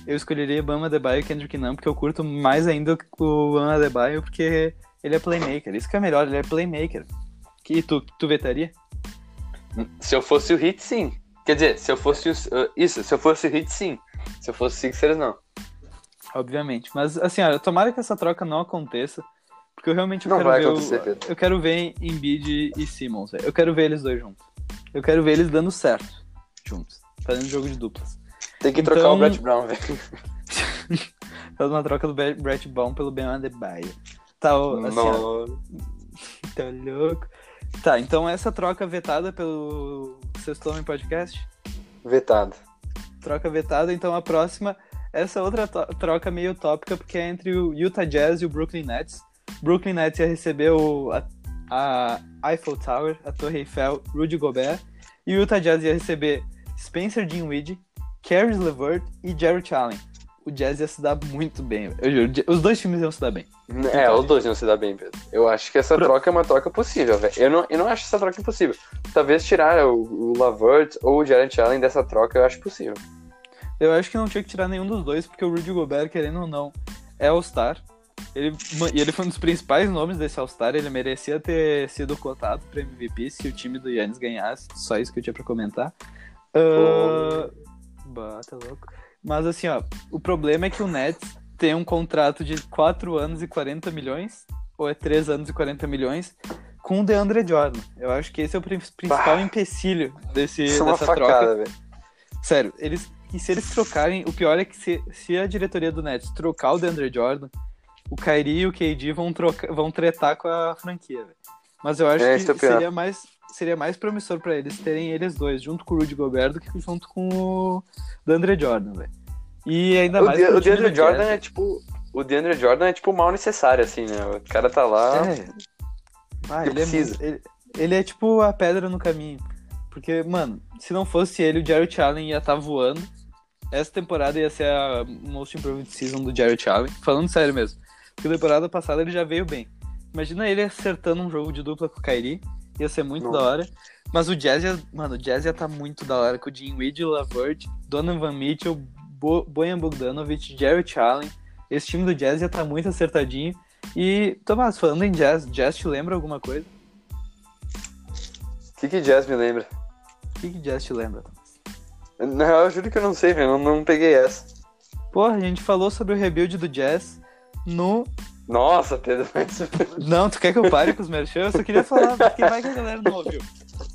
Speaker 2: eu escolheria Bama Adebayo e Kendrick Nunn, porque eu curto mais ainda o Bama Adebayo, porque ele é playmaker. Isso que é melhor, ele é playmaker. E tu, tu vetaria?
Speaker 1: Se eu fosse o Heat, sim. Quer dizer, se eu fosse o... uh, Isso, se eu fosse o Heat, sim. Se eu fosse o Sixers, não.
Speaker 2: Obviamente. Mas assim, olha, tomara que essa troca não aconteça. Porque eu realmente
Speaker 1: Não
Speaker 2: quero
Speaker 1: vai
Speaker 2: ver.
Speaker 1: acontecer,
Speaker 2: o,
Speaker 1: Pedro.
Speaker 2: eu quero ver Embiid e Simmons. Eu quero ver eles dois juntos. Eu quero ver eles dando certo juntos. Fazendo jogo de duplas.
Speaker 1: Tem que
Speaker 2: Então-
Speaker 1: trocar o Brett Brown, velho. (laughs)
Speaker 2: Faz uma troca do Brett Brown pelo Ben Adebayo. Tá, assim, ó, tá louco. Tá, então essa troca vetada pelo Sexto Homem Podcast.
Speaker 1: Vetado.
Speaker 2: Troca vetada, então a próxima, essa outra troca meio tópica, porque é entre o Utah Jazz e o Brooklyn Nets. Brooklyn Nets ia receber o, a, a Eiffel Tower, a Torre Eiffel, Rudy Gobert. E o Utah Jazz ia receber Spencer Dinwiddie, Caris LeVert e Jarrett Allen. O Jazz ia se dar muito bem, eu juro. Os dois times iam se dar bem.
Speaker 1: É, os dois iam se dar bem, Pedro. Eu acho que essa
Speaker 2: Pro-
Speaker 1: troca é uma troca possível, velho. Eu não, eu não acho essa troca impossível. Talvez tirar o, o Lavert ou o Jarrett Allen dessa troca, eu acho possível.
Speaker 2: Eu acho que não tinha que tirar nenhum dos dois, porque o Rudy Gobert, querendo ou não, é All-Star. Ele, e ele foi um dos principais nomes desse All-Star. Ele merecia ter sido cotado para MVP se o time do Yannis ganhasse. Só isso que eu tinha pra comentar. Ah, bah, tá louco. Mas assim, ó, o problema é que o Nets tem um contrato de 4 anos e 40 milhões, ou é 3 anos e 40 milhões, com o DeAndre Jordan. Eu acho que esse é o prin- principal
Speaker 1: Bah.
Speaker 2: empecilho desse,
Speaker 1: é
Speaker 2: dessa troca. Sério, eles. E se eles trocarem, o pior é que se, se a diretoria do Nets trocar o DeAndre Jordan, o Kyrie e o KD vão, trocar, vão tretar com a franquia, velho. Mas eu acho
Speaker 1: É,
Speaker 2: que
Speaker 1: é
Speaker 2: seria mais, seria mais promissor pra eles terem eles dois, junto com o Rudy Gobert, do que junto com o DeAndre Jordan, velho. E ainda
Speaker 1: O,
Speaker 2: mais.
Speaker 1: De, o DeAndre Jordan
Speaker 2: Jazz,
Speaker 1: é tipo. O DeAndre Jordan é tipo mal necessário, assim, né? O cara tá lá.
Speaker 2: É. Ah,
Speaker 1: Ele
Speaker 2: é,
Speaker 1: precisa.
Speaker 2: muito- ele, ele é tipo a pedra no caminho. Porque, mano, se não fosse ele, o Jarrett Allen ia estar voando. Essa temporada ia ser a Most Improved Season do Jarrett Allen. Falando sério mesmo. Porque temporada passada ele já veio bem. Imagina ele acertando um jogo de dupla com o Kyrie. Ia ser muito
Speaker 1: Nossa.
Speaker 2: da hora. Mas o Jazz ia, mano, o Jazz ia tá muito da hora com o Jim Reed, o Lavert, Donovan Mitchell, Bo Bojan Bogdanovic, Jarrett Allen. Esse time do Jazz ia tá muito acertadinho. E, Tomás, falando em Jazz, Jazz te lembra alguma coisa?
Speaker 1: O que, que Jazz me lembra?
Speaker 2: O que, que Jazz te lembra, Tomás?
Speaker 1: Na real, eu juro que eu não sei, velho. Não, não peguei essa.
Speaker 2: Porra, a gente falou sobre o rebuild do Jazz no
Speaker 1: Nossa, Pedro, mas... (laughs)
Speaker 2: Não, tu quer que eu pare com os merchan? Eu só queria falar, (laughs) porque vai que a galera não ouviu.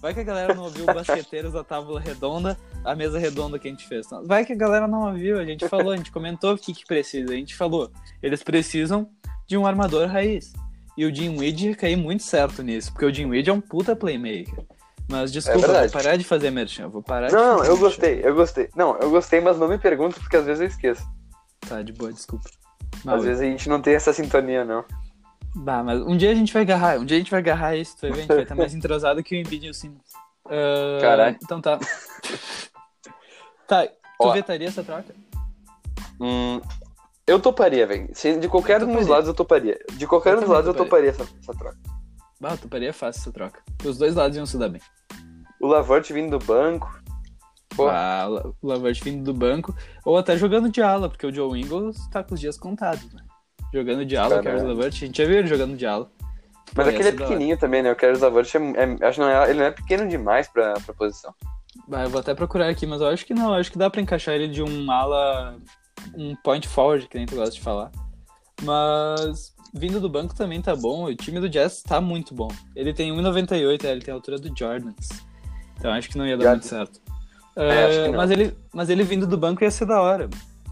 Speaker 2: Vai que a galera não ouviu o Basqueteiros da Tábua Redonda, a mesa redonda que a gente fez. Vai que a galera não ouviu, a gente falou, a gente comentou o que, que precisa. A gente falou, eles precisam de um armador raiz. E o Jim Weed cair muito certo nisso, porque o Jim Weed é um puta playmaker. Mas desculpa,
Speaker 1: É
Speaker 2: vou parar de fazer merchan, vou parar de
Speaker 1: Não,
Speaker 2: fazer
Speaker 1: eu
Speaker 2: merchan.
Speaker 1: gostei, eu gostei. Não, eu gostei, mas não me pergunta, porque às vezes eu esqueço.
Speaker 2: Tá, de boa, desculpa.
Speaker 1: Às vezes a gente não tem essa sintonia, não.
Speaker 2: bah, mas um dia a gente vai agarrar, um dia a gente vai agarrar isso, tu vai ver, a gente vai estar mais entrosado que o Embiid e o Simmons. Ah,
Speaker 1: Caralho.
Speaker 2: Então tá. tá, tu
Speaker 1: Ó.
Speaker 2: vetaria essa troca?
Speaker 1: Hum, eu toparia, velho. De qualquer
Speaker 2: Eu
Speaker 1: um dos lados eu toparia. De qualquer
Speaker 2: Eu
Speaker 1: um dos lados eu toparia essa, essa troca.
Speaker 2: Bah, tu toparia fácil essa troca. Os dois lados iam se dar bem.
Speaker 1: O Lavort vindo do banco. Pô.
Speaker 2: O o Lavert vindo do banco, ou até jogando de ala, porque o Joe Ingles tá com os dias contados, né? Jogando de ala, o
Speaker 1: Caralho.
Speaker 2: Caris Lavert, a gente já viu ele jogando de ala.
Speaker 1: Mas aquele é
Speaker 2: da hora.
Speaker 1: pequenininho também, né? O Carlos Lavort é, é- acho que não é, ele não é pequeno demais pra, pra posição.
Speaker 2: Eu vou até procurar aqui, mas eu acho que não, eu acho que dá pra encaixar ele de um ala, um point forward, que nem tu gosta de falar. Mas vindo do banco também tá bom, o time do Jazz tá muito bom. Ele tem 1,98, é, ele tem a altura do Jordans. Então acho que não ia dar
Speaker 1: Jordans.
Speaker 2: muito certo.
Speaker 1: É, acho que
Speaker 2: Ah,
Speaker 1: não.
Speaker 2: mas, ele, mas ele vindo do banco ia ser da hora.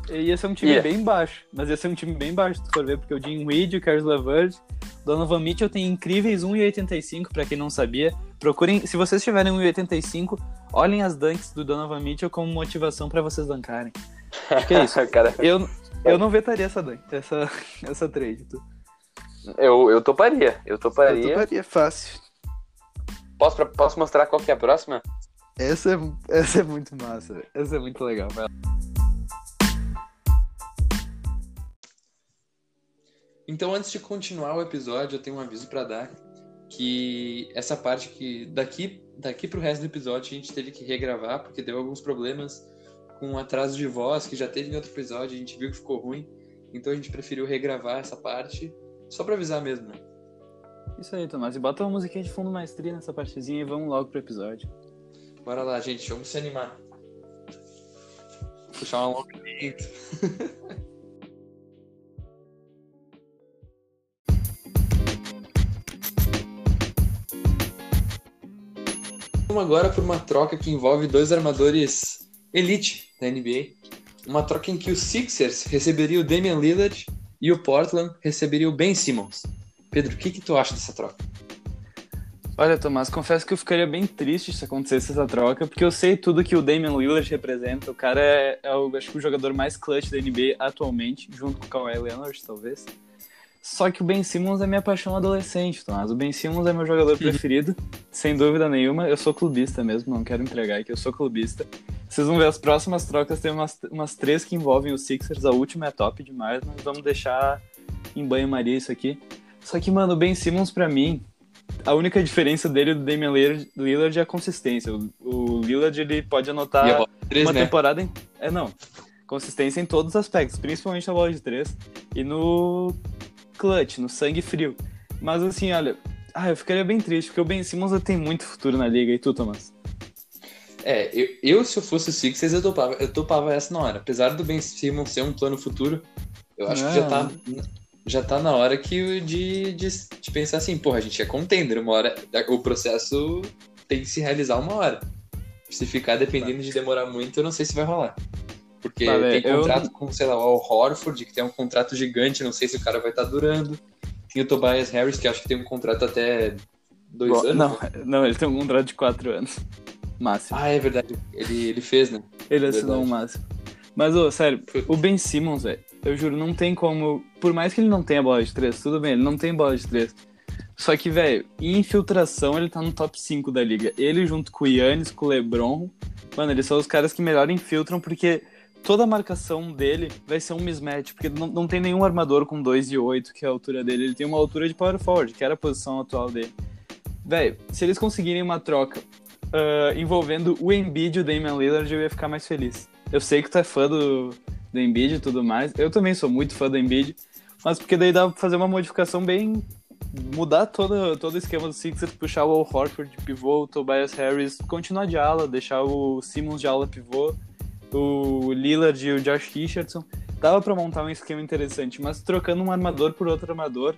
Speaker 2: Ia ser um time
Speaker 1: Ia.
Speaker 2: bem baixo, mas ia ser um time bem baixo, se tu for ver, porque o Jim Weed, o Caris LeVert, Donovan Mitchell tem incríveis 1,85, pra quem não sabia. Procurem, se vocês tiverem 1,85, olhem as dunks do Donovan Mitchell como motivação pra vocês dunkarem. Acho que é isso. (laughs)
Speaker 1: Cara,
Speaker 2: Eu, eu não vetaria essa dunk, essa, (laughs) essa trade. Tu.
Speaker 1: eu, eu toparia. Eu toparia.
Speaker 2: Eu toparia fácil.
Speaker 1: Posso, posso mostrar qual que é a próxima?
Speaker 2: Essa é, essa é muito massa, velho. essa é muito legal.
Speaker 3: Então, antes de continuar o episódio, eu tenho um aviso pra dar que essa parte que daqui daqui pro resto do episódio a gente teve que regravar porque deu alguns problemas com atraso de voz que já teve em outro episódio, a gente viu que ficou ruim. Então a gente preferiu regravar essa parte só pra avisar mesmo, né?
Speaker 2: Isso aí, Tomás. E bota uma musiquinha de fundo maestria nessa partezinha e vamos logo pro episódio.
Speaker 3: Bora lá, gente, vamos se animar. Puxar um alongamento. (laughs) Vamos agora por uma troca que envolve dois armadores elite da NBA. Uma troca em que o Sixers receberia o Damian Lillard e o Portland receberia o Ben Simmons. Pedro, o que, que tu acha dessa troca?
Speaker 2: Olha, Tomás, confesso que eu ficaria bem triste se acontecesse essa troca, porque eu sei tudo que o Damian Lillard representa. O cara é, é o, acho que o jogador mais clutch da NBA atualmente, junto com o Kawhi Leonard, talvez. Só que o Ben Simmons é minha paixão adolescente, Tomás. O Ben Simmons é meu jogador preferido, sem dúvida nenhuma. Eu sou clubista mesmo, não quero entregar aqui, eu sou clubista. Vocês vão ver as próximas trocas, tem umas, umas três que envolvem os Sixers. A última é top demais, mas vamos deixar em banho-maria isso aqui. Só que, mano, o Ben Simmons, pra mim, a única diferença dele do Damian Lillard, é a consistência. O, o Lillard, ele pode anotar
Speaker 3: bola três,
Speaker 2: uma
Speaker 3: né?
Speaker 2: temporada em... É, não. Consistência em todos os aspectos, principalmente na bola de três e no clutch, no sangue frio. Mas assim, olha, ah, eu ficaria bem triste, porque o Ben Simmons tem muito futuro na liga. E tu, Thomas?
Speaker 3: É, eu, eu, se eu fosse o Sixers, eu topava, eu topava essa na hora. Apesar do Ben Simmons ser um plano futuro, eu acho que já tá, já tá na hora que de, de, de pensar assim, porra, a gente é contender, uma hora. O processo tem que se realizar uma hora. Se ficar dependendo de demorar muito, eu não sei se vai rolar. Porque
Speaker 2: Tá,
Speaker 3: tem
Speaker 2: eu-
Speaker 3: contrato com, sei lá, o Horford, que tem um contrato gigante, não sei se o cara vai estar durando. Tem o Tobias Harris, que acho que tem um contrato até dois
Speaker 2: Bom,
Speaker 3: anos.
Speaker 2: Não, (laughs) não, ele tem um contrato de quatro anos. Máximo.
Speaker 3: Ah, é verdade. Ele, ele fez, né?
Speaker 2: Ele assinou
Speaker 3: verdade.
Speaker 2: o máximo. Mas, ô, sério, o Ben Simmons, velho, eu juro, não tem como. Por mais que ele não tenha bola de três, tudo bem, ele não tem bola de três. Só que, velho, infiltração ele tá no top 5 da liga. Ele junto com o Yannis, com o LeBron, mano, eles são os caras que melhor infiltram, porque toda a marcação dele vai ser um mismatch, porque não, não tem nenhum armador com 2 e 8, que é a altura dele. Ele tem uma altura de power forward, que era a posição atual dele. Velho, se eles conseguirem uma troca ah, envolvendo o Embiid e o Damian Lillard, eu ia ficar mais feliz. Eu sei que tu é fã do, do Embiid e tudo mais. Eu também sou muito fã do Embiid, mas porque daí dá pra fazer uma modificação bem. mudar todo, todo o esquema do Sixers, puxar o Al Horford de pivô, o Tobias Harris, continuar de ala, deixar o Simmons de ala pivô, o Lillard e o Josh Richardson. dava pra montar um esquema interessante, mas trocando um armador por outro armador,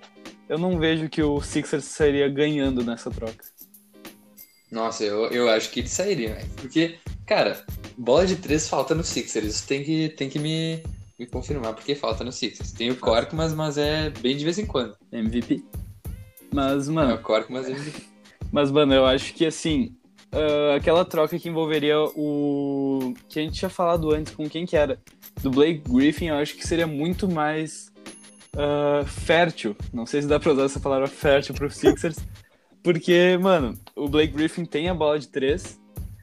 Speaker 2: eu não vejo que o Sixers seria ganhando nessa troca.
Speaker 1: Nossa, eu, eu acho que ele sairia, velho. Porque, cara, bola de três falta no Sixers. Isso tem que, tem que me, me confirmar, porque falta no Sixers. Tem o Cork, mas, mas é bem de vez em quando.
Speaker 2: MVP. Mas,
Speaker 1: É
Speaker 2: mano,
Speaker 1: o Cork, mas é MVP.
Speaker 2: Mas, mano, eu acho que assim. ah, aquela troca que envolveria o. que a gente tinha falado antes, com quem que era? Do Blake Griffin, eu acho que seria muito mais ah, fértil. Não sei se dá pra usar essa palavra fértil pro Sixers. (laughs) Porque, mano, o Blake Griffin tem a bola de três,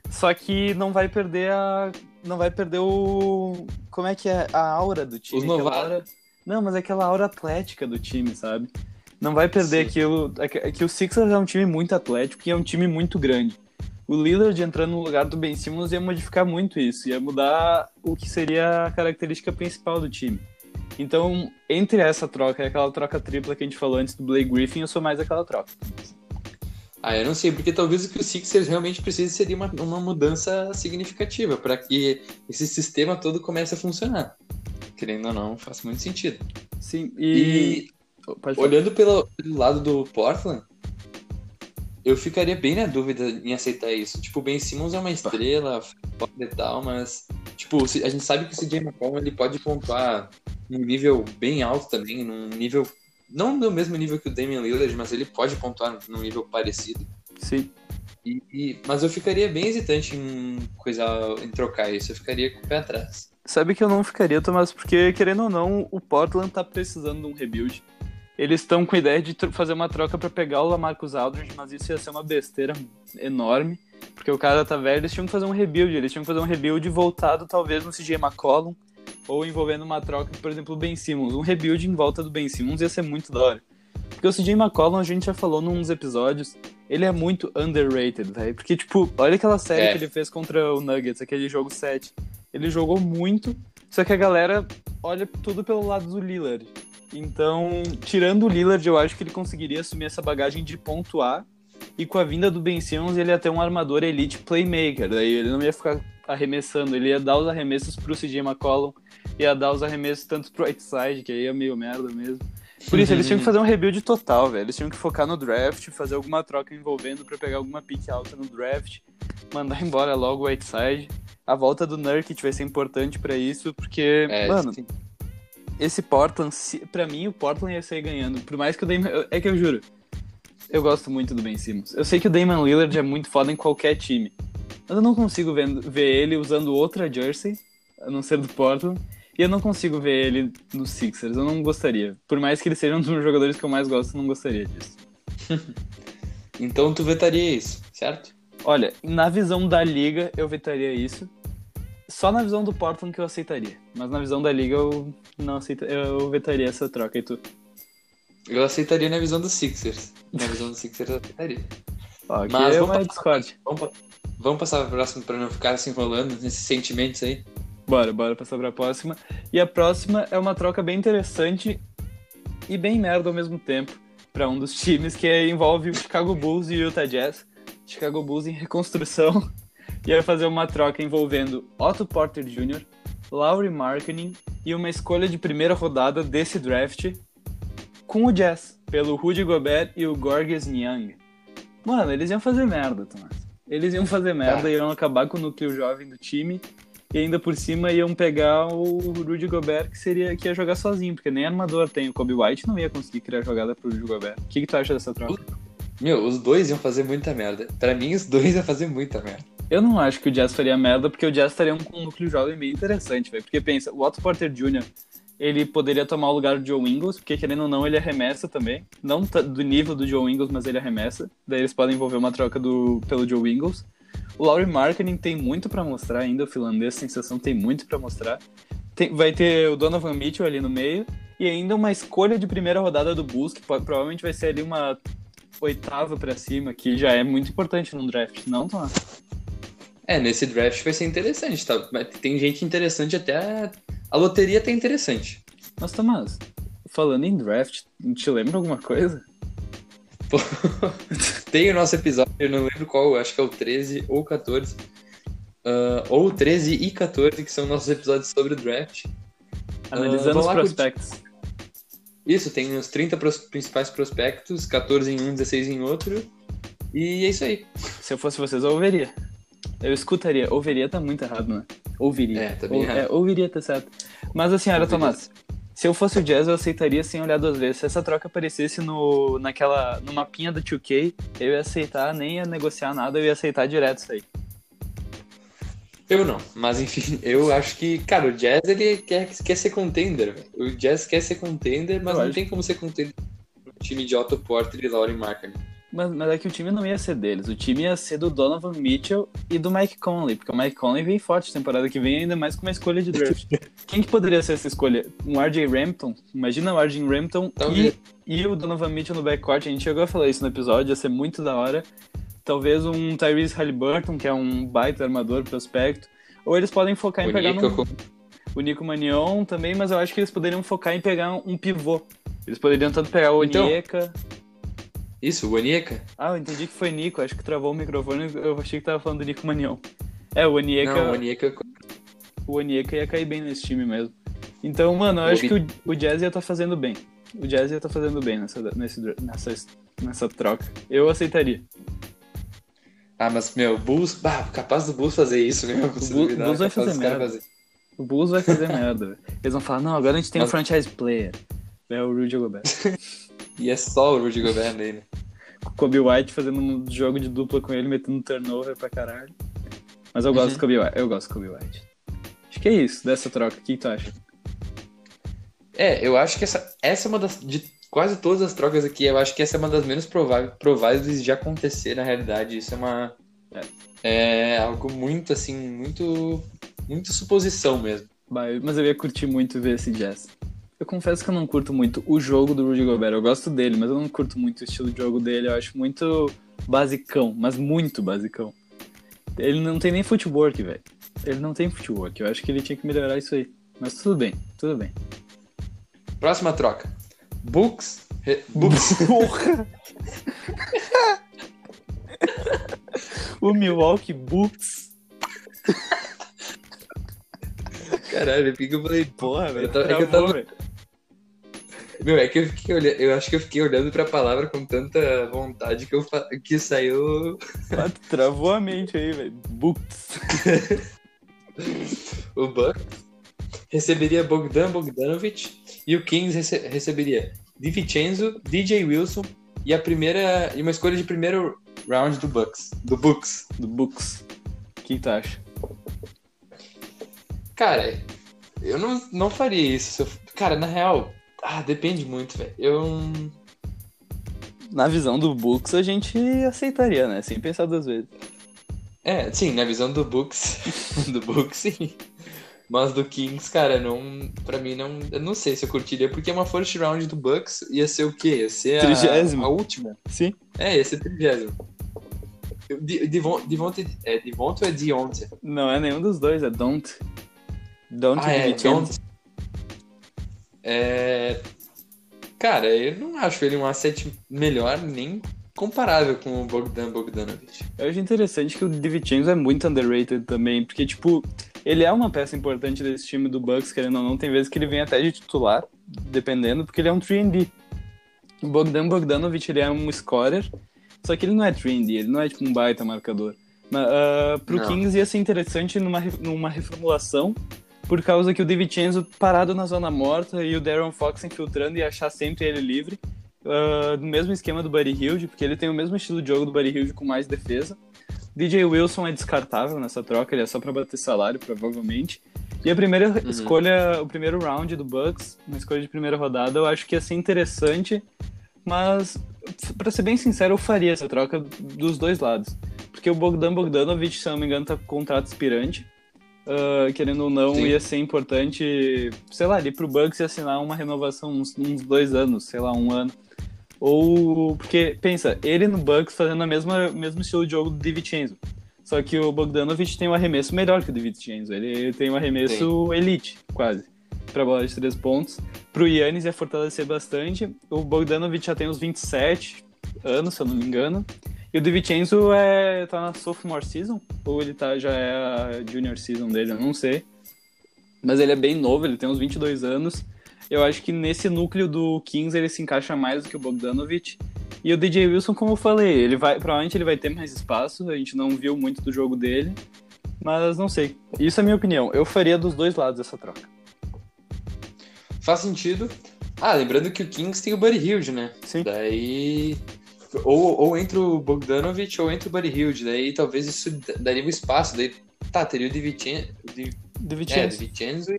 Speaker 2: só que não vai perder a. Não vai perder o. Como é que é? A aura do time.
Speaker 1: Os
Speaker 2: aura- Não, mas é aquela aura atlética do time, sabe? Não vai perder
Speaker 1: Sim.
Speaker 2: aquilo. É que, é que o Sixers é um time muito atlético e é um time muito grande. O Lillard entrando no lugar do Ben Simmons ia modificar muito isso, ia mudar o que seria a característica principal do time. Então, entre essa troca e aquela troca tripla que a gente falou antes do Blake Griffin, eu sou mais aquela troca.
Speaker 1: Ah, eu não sei, porque talvez o que o Sixers realmente precise seria uma, uma mudança significativa para que esse sistema todo comece a funcionar. Querendo ou não, faz muito sentido.
Speaker 2: Sim,
Speaker 1: E,
Speaker 2: e. Falar.
Speaker 1: olhando pelo, pelo lado do Portland, eu ficaria bem na dúvida em aceitar isso. Tipo, o Ben Simmons é uma estrela, foda e tal, mas tipo, a gente sabe que o CJ McCollum ele pode pontuar num nível bem alto também, num nível não no mesmo nível que o Damian Lillard, mas ele pode pontuar num nível parecido.
Speaker 2: Sim.
Speaker 1: E, e- mas eu ficaria bem hesitante em, coisa, em trocar isso, eu ficaria com o pé atrás.
Speaker 2: Sabe que eu não ficaria, Tomás, porque, querendo ou não, o Portland tá precisando de um rebuild. Eles estão com a ideia de fazer uma troca pra pegar o Lamarcus Aldridge, mas isso ia ser uma besteira enorme, porque o cara tá velho, eles tinham que fazer um rebuild, eles tinham que fazer um rebuild voltado talvez no CJ McCollum, ou envolvendo uma troca, por exemplo, o Ben Simmons. Um rebuild em volta do Ben Simmons ia ser muito da hora. Porque o CJ McCollum, a gente já falou nos episódios, ele é muito underrated, velho. Porque, tipo, olha aquela série
Speaker 1: É.
Speaker 2: que ele fez contra o Nuggets, aquele jogo 7. Ele jogou muito, só que a galera olha tudo pelo lado do Lillard. Então, tirando o Lillard, eu acho que ele conseguiria assumir essa bagagem de pontuar. E com a vinda do Ben Simmons, ele ia ter um armador elite playmaker. Daí ele não ia ficar arremessando, ele ia dar os arremessos pro CJ McCollum, ia dar os arremessos tanto pro Whiteside, que aí é meio merda mesmo. Por isso, eles tinham que fazer um rebuild total, velho. Eles tinham que focar no draft, fazer alguma troca envolvendo pra pegar alguma pick alta no draft, mandar embora logo o Whiteside. A volta do Nurkic vai ser importante pra isso, porque,
Speaker 1: É,
Speaker 2: mano,
Speaker 1: sim.
Speaker 2: esse Portland, pra mim, o Portland ia sair ganhando. Por mais que o Damon. É que eu juro. Eu gosto muito do Ben Simmons. Eu sei que o Damon Lillard é muito foda em qualquer time. Mas eu não consigo ver, ver ele usando outra jersey, a não ser do Portland. E eu não consigo ver ele no Sixers. Eu não gostaria. Por mais que ele seja um dos jogadores que eu mais gosto, eu não gostaria disso. (laughs)
Speaker 1: Então tu vetaria isso, certo?
Speaker 2: Olha, na visão da liga, eu vetaria isso. Só na visão do Portland que eu aceitaria. Mas na visão da liga, eu não aceita, eu vetaria essa troca. E tu?
Speaker 1: Eu aceitaria na visão dos Sixers. Na visão dos Sixers eu aceitaria. (laughs)
Speaker 2: Ó,
Speaker 1: Mas
Speaker 2: é
Speaker 1: vamos
Speaker 2: uma
Speaker 1: passar-
Speaker 2: Discord.
Speaker 1: Vamos, vamos passar para próximo para não ficar se enrolando nesses sentimentos aí.
Speaker 2: Bora, bora passar pra próxima. E a próxima é uma troca bem interessante e bem merda ao mesmo tempo pra um dos times que é- envolve o Chicago Bulls e o Utah Jazz. Chicago Bulls em reconstrução e vai fazer uma troca envolvendo Otto Porter Jr., Laurie Marketing e uma escolha de primeira rodada desse draft com o Jazz, pelo Rudy Gobert e o Gorges Niang. Mano, eles iam fazer merda, Tomás. Eles iam fazer merda,
Speaker 1: Ah.
Speaker 2: iam acabar com o núcleo jovem do time e ainda por cima iam pegar o Rudy Gobert que seria que ia jogar sozinho, porque nem armador tem. O Kobe White não ia conseguir criar jogada pro Rudy Gobert. O que, que tu acha dessa troca?
Speaker 1: Meu, os dois iam fazer muita merda. Pra mim, os dois iam fazer muita merda.
Speaker 2: Eu não acho que o Jazz faria merda, porque o Jazz estaria com um núcleo jovem bem interessante, velho. Porque pensa, o Otto Porter Jr., ele poderia tomar o lugar do Joe Ingles, porque querendo ou não, ele arremessa também. Não do nível do Joe Ingles, mas ele arremessa. Daí eles podem envolver uma troca do, pelo Joe Ingles. O Laurie Marketing tem muito pra mostrar ainda, o finlandês sensação tem muito pra mostrar. Tem- vai ter o Donovan Mitchell ali no meio, e ainda uma escolha de primeira rodada do Bulls, que po- provavelmente vai ser ali uma oitava pra cima, que já é muito importante no draft, não, Tomás?
Speaker 1: É, nesse draft vai ser interessante, tá? Tem gente interessante até. A loteria tá interessante.
Speaker 2: Mas, Tomás, falando em draft, te lembra alguma coisa? (laughs)
Speaker 1: Tem o nosso episódio, eu não lembro qual, acho que é o 13 ou 14. ah, ou 13 e 14, que são nossos episódios sobre o draft.
Speaker 2: Analisando
Speaker 1: vamos
Speaker 2: os prospectos.
Speaker 1: Isso, tem os 30 pros- principais prospectos, 14 em um, 16 em outro. E é isso aí.
Speaker 2: Se eu fosse vocês, eu ouviria. Eu escutaria. Ouviria tá muito errado, né? Ouviria.
Speaker 1: É, tá bem
Speaker 2: Ou-
Speaker 1: errado.
Speaker 2: é, ouviria tá certo. Mas assim, olha,
Speaker 1: Ouviria.
Speaker 2: Tomás. Se eu fosse o Jazz, eu aceitaria sem olhar duas vezes. Se essa troca aparecesse no, naquela, no mapinha do 2K, eu ia aceitar, nem ia negociar nada, eu ia aceitar direto isso aí.
Speaker 1: Eu não, mas enfim, (laughs) eu acho que, cara, o Jazz ele quer, quer ser contender, velho. O Jazz quer ser contender, mas
Speaker 2: Eu
Speaker 1: não
Speaker 2: acho.
Speaker 1: tem como ser contender no time de Otto Porter e Lauren Markkinen.
Speaker 2: Mas, mas é que o time não ia ser deles. O time ia ser do Donovan Mitchell e do Mike Conley, porque o Mike Conley vem forte temporada que vem, ainda mais com uma escolha de draft. (laughs) Quem que poderia ser essa escolha? Um RJ Rampton? Imagina o RJ Rampton e, e o Donovan Mitchell no backcourt. A gente chegou a falar isso no episódio, ia ser muito da hora. Talvez um Tyrese Halliburton, que é um baita armador prospecto. Ou eles podem focar em
Speaker 1: O
Speaker 2: pegar
Speaker 1: Nico
Speaker 2: num- o Nico Manion também, mas eu acho que eles poderiam focar em pegar um pivô. Eles poderiam tanto pegar o
Speaker 1: Então-
Speaker 2: Onyeka...
Speaker 1: Isso, o Onyeka?
Speaker 2: Ah, eu entendi que foi Nico, acho que travou o microfone, eu achei que tava falando do Nico Manion. É, o Onieka,
Speaker 1: Não, o Onyeka.
Speaker 2: o Onieka ia cair bem nesse time mesmo. Então, mano, eu
Speaker 1: O
Speaker 2: acho que o, o Jazz ia tá fazendo bem. O Jazz ia tá fazendo bem nessa, nesse, nessa, nessa troca. Eu aceitaria.
Speaker 1: Ah, mas, meu, Bulls, bah, capaz do Bulls fazer isso
Speaker 2: Bull-
Speaker 1: duvidar,
Speaker 2: Bulls vai fazer merda. O Bulls vai fazer merda. Eles vão falar, não, agora a gente tem um
Speaker 1: Mas-
Speaker 2: franchise player. É o Rudy Gobert. (laughs)
Speaker 1: E é só o Rudy Gobert nele.
Speaker 2: Kobe White fazendo um jogo de dupla com ele, metendo turnover pra caralho. Mas eu gosto
Speaker 1: Uhum.
Speaker 2: do Kobe White. Eu gosto do Kobe White. Acho que é isso, dessa troca. O que tu acha?
Speaker 1: É, eu acho que essa, essa é uma das. De quase todas as trocas aqui, eu acho que essa é uma das menos prováveis, prováveis de acontecer na realidade. Isso é uma. É algo muito, assim, muito. Muito suposição mesmo.
Speaker 2: Mas eu ia curtir muito ver esse Jazz. Eu confesso que eu não curto muito o jogo do Rudy Gobert. Eu gosto dele, mas eu não curto muito o estilo de jogo dele. Eu acho muito basicão, mas muito basicão. Ele não tem nem footwork, velho. Ele não tem footwork. Eu acho que ele tinha que melhorar isso aí. Mas tudo bem, tudo bem.
Speaker 1: Próxima troca. Bucks. Re- Bucks. (laughs)
Speaker 2: Porra! (laughs) o Milwaukee Bucks.
Speaker 1: Caralho, por que eu falei?
Speaker 2: Porra, velho.
Speaker 1: Tava- é que eu tava-
Speaker 2: velho.
Speaker 1: Meu, é que eu fiquei olhando. Eu acho que eu fiquei olhando pra palavra com tanta vontade que, eu fa... que saiu (laughs)
Speaker 2: Ah, Travou a mente aí, velho. Bucks. (laughs)
Speaker 1: o Bucks. Receberia Bogdan Bogdanovic e o Kings rece- receberia DiVincenzo, DJ Wilson e a primeira e uma escolha de primeiro round do Bucks, do Bucks.
Speaker 2: Do Bucks. O que tu acha?
Speaker 1: Cara, eu não, não faria isso. se eu- Cara, na real, ah, depende muito, velho. Eu
Speaker 2: Na visão do Bucks, a gente aceitaria, né? Sem pensar duas vezes.
Speaker 1: É, sim, na visão do Bucks, (laughs) do Bucks, sim. Mas do Kings, cara, não, pra mim não, eu não sei se eu curtiria, porque uma first round do Bucks ia ser o quê? Ia ser a, última.
Speaker 2: Sim.
Speaker 1: É, ia ser trigésimo. Di- Divon- Divonte, é Divonte ou é Dionte?
Speaker 2: Não é nenhum dos dois, é Don't. Don't
Speaker 1: Ah, é. Don't. É, cara, eu não acho ele um asset melhor, nem comparável com o Bogdan Bogdanovic.
Speaker 2: Eu acho interessante que o DiVincenzo é muito underrated também, porque, tipo, ele é uma peça importante desse time do Bucks, querendo ou não, tem vezes que ele vem até de titular, dependendo, porque ele é um 3D. O Bogdan Bogdanovic, ele é um scorer, só que ele não é 3D, ele não é, tipo, um baita marcador. Mas, ah, pro
Speaker 1: Não.
Speaker 2: Kings ia ser interessante numa, numa reformulação, por causa que o DiVincenzo parado na zona morta e o Darren Fox infiltrando e achar sempre ele livre, ah, do mesmo esquema do Buddy Hilde, porque ele tem o mesmo estilo de jogo do Buddy Hilde com mais defesa. DJ Wilson é descartável nessa troca, ele é só pra bater salário, provavelmente. E a primeira escolha, o primeiro round do Bucks, uma escolha de primeira rodada, eu acho que ia ser interessante, mas pra ser bem sincero, eu faria essa troca dos dois lados. Porque o Bogdan Bogdanovic, se não me engano, tá com contrato expirante. Ah, querendo ou não,
Speaker 1: Sim.
Speaker 2: ia ser importante, sei lá, ali pro Bucks ia assinar uma renovação uns, uns dois anos, sei lá, um ano. Ou porque, pensa, ele no Bucks fazendo a mesma mesmo estilo de jogo do DiVincenzo. Só que o Bogdanovic tem um arremesso melhor que o DiVincenzo. Ele tem um arremesso elite, quase, pra bola de três pontos. Pro Yannis ia fortalecer bastante. O Bogdanovic já tem uns 27 anos, se eu não me engano. E o DiVincenzo é, tá na sophomore season? Ou ele tá, já é a junior season dele? Eu não sei. Mas ele é bem novo, ele tem uns 22 anos. Eu acho que nesse núcleo do Kings ele se encaixa mais do que o Bogdanovich. E o DJ Wilson, como eu falei, ele vai, provavelmente ele vai ter mais espaço. A gente não viu muito do jogo dele, mas não sei. Isso é a minha opinião. Eu faria dos dois lados essa troca.
Speaker 1: Faz sentido. Ah, lembrando que o Kings tem o Buddy Hilde, né?
Speaker 2: Sim.
Speaker 1: Daí. Ou, ou entre o Bogdanovich ou entre o Buddy Hilde. Daí talvez isso daria um espaço. Daí, tá, teria o Divincenzo.
Speaker 2: De
Speaker 1: É,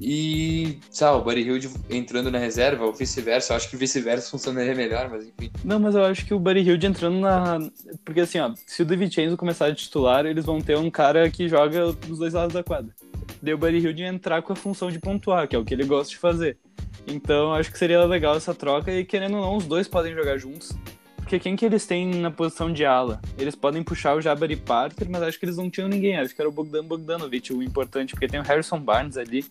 Speaker 1: e, e sabe, o Buddy Hilde entrando na reserva, ou vice-versa. Eu acho que vice-versa funcionaria melhor, mas enfim.
Speaker 2: Não, mas eu acho que o Buddy Hilde entrando na. Porque assim, ó, se o DiVincenzo começar a titular, eles vão ter um cara que joga dos dois lados da quadra. Daí o Buddy Hilde entrar com a função de pontuar, que é o que ele gosta de fazer. Então acho que seria legal essa troca e querendo ou não, os dois podem jogar juntos. Porque quem que eles têm na posição de ala? Eles podem puxar o Jabari Parker, mas acho que eles não tinham ninguém. Acho que era o Bogdan Bogdanovic, o importante, porque tem o Harrison Barnes ali,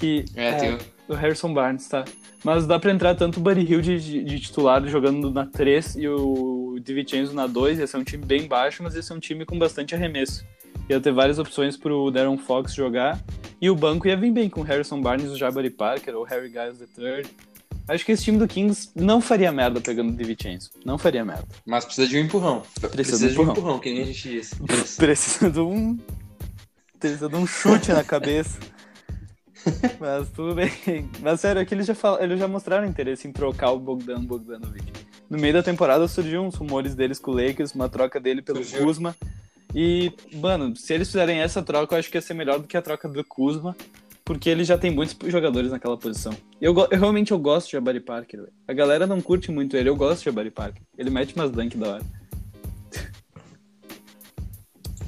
Speaker 2: que
Speaker 1: É, tem o-
Speaker 2: o Harrison Barnes, tá? Mas dá pra entrar tanto o Buddy Hill de, de titular jogando na 3 e o DiVincenzo na 2. Ia ser um time bem baixo, mas ia ser um time com bastante arremesso. Ia ter várias opções pro Darren Fox jogar. E o banco ia vir bem com o Harrison Barnes, o Jabari Parker ou o Harry Giles III. Acho que esse time do Kings não faria merda pegando o DiVincenzo. Não faria merda.
Speaker 1: Mas precisa de um empurrão. Precisa,
Speaker 2: de
Speaker 1: de um
Speaker 2: empurrão.
Speaker 1: empurrão, que nem a gente disse. (laughs)
Speaker 2: Precisa de um. Precisa de um chute na cabeça. (laughs) Mas tudo bem. Mas sério, é que eles já, fal... eles já mostraram interesse em trocar o Bogdan Bogdanovic. No meio da temporada surgiu uns rumores deles com o Lakers, uma troca dele pelo
Speaker 1: Surgiu.
Speaker 2: Kuzma. E, mano, se eles fizerem essa troca, eu acho que ia ser melhor do que a troca do Kuzma, porque ele já tem muitos jogadores naquela posição. Eu, eu realmente eu gosto de Jabari Parker. velho. A galera não curte muito ele, eu gosto de Jabari Parker. Ele mete umas dunk da hora.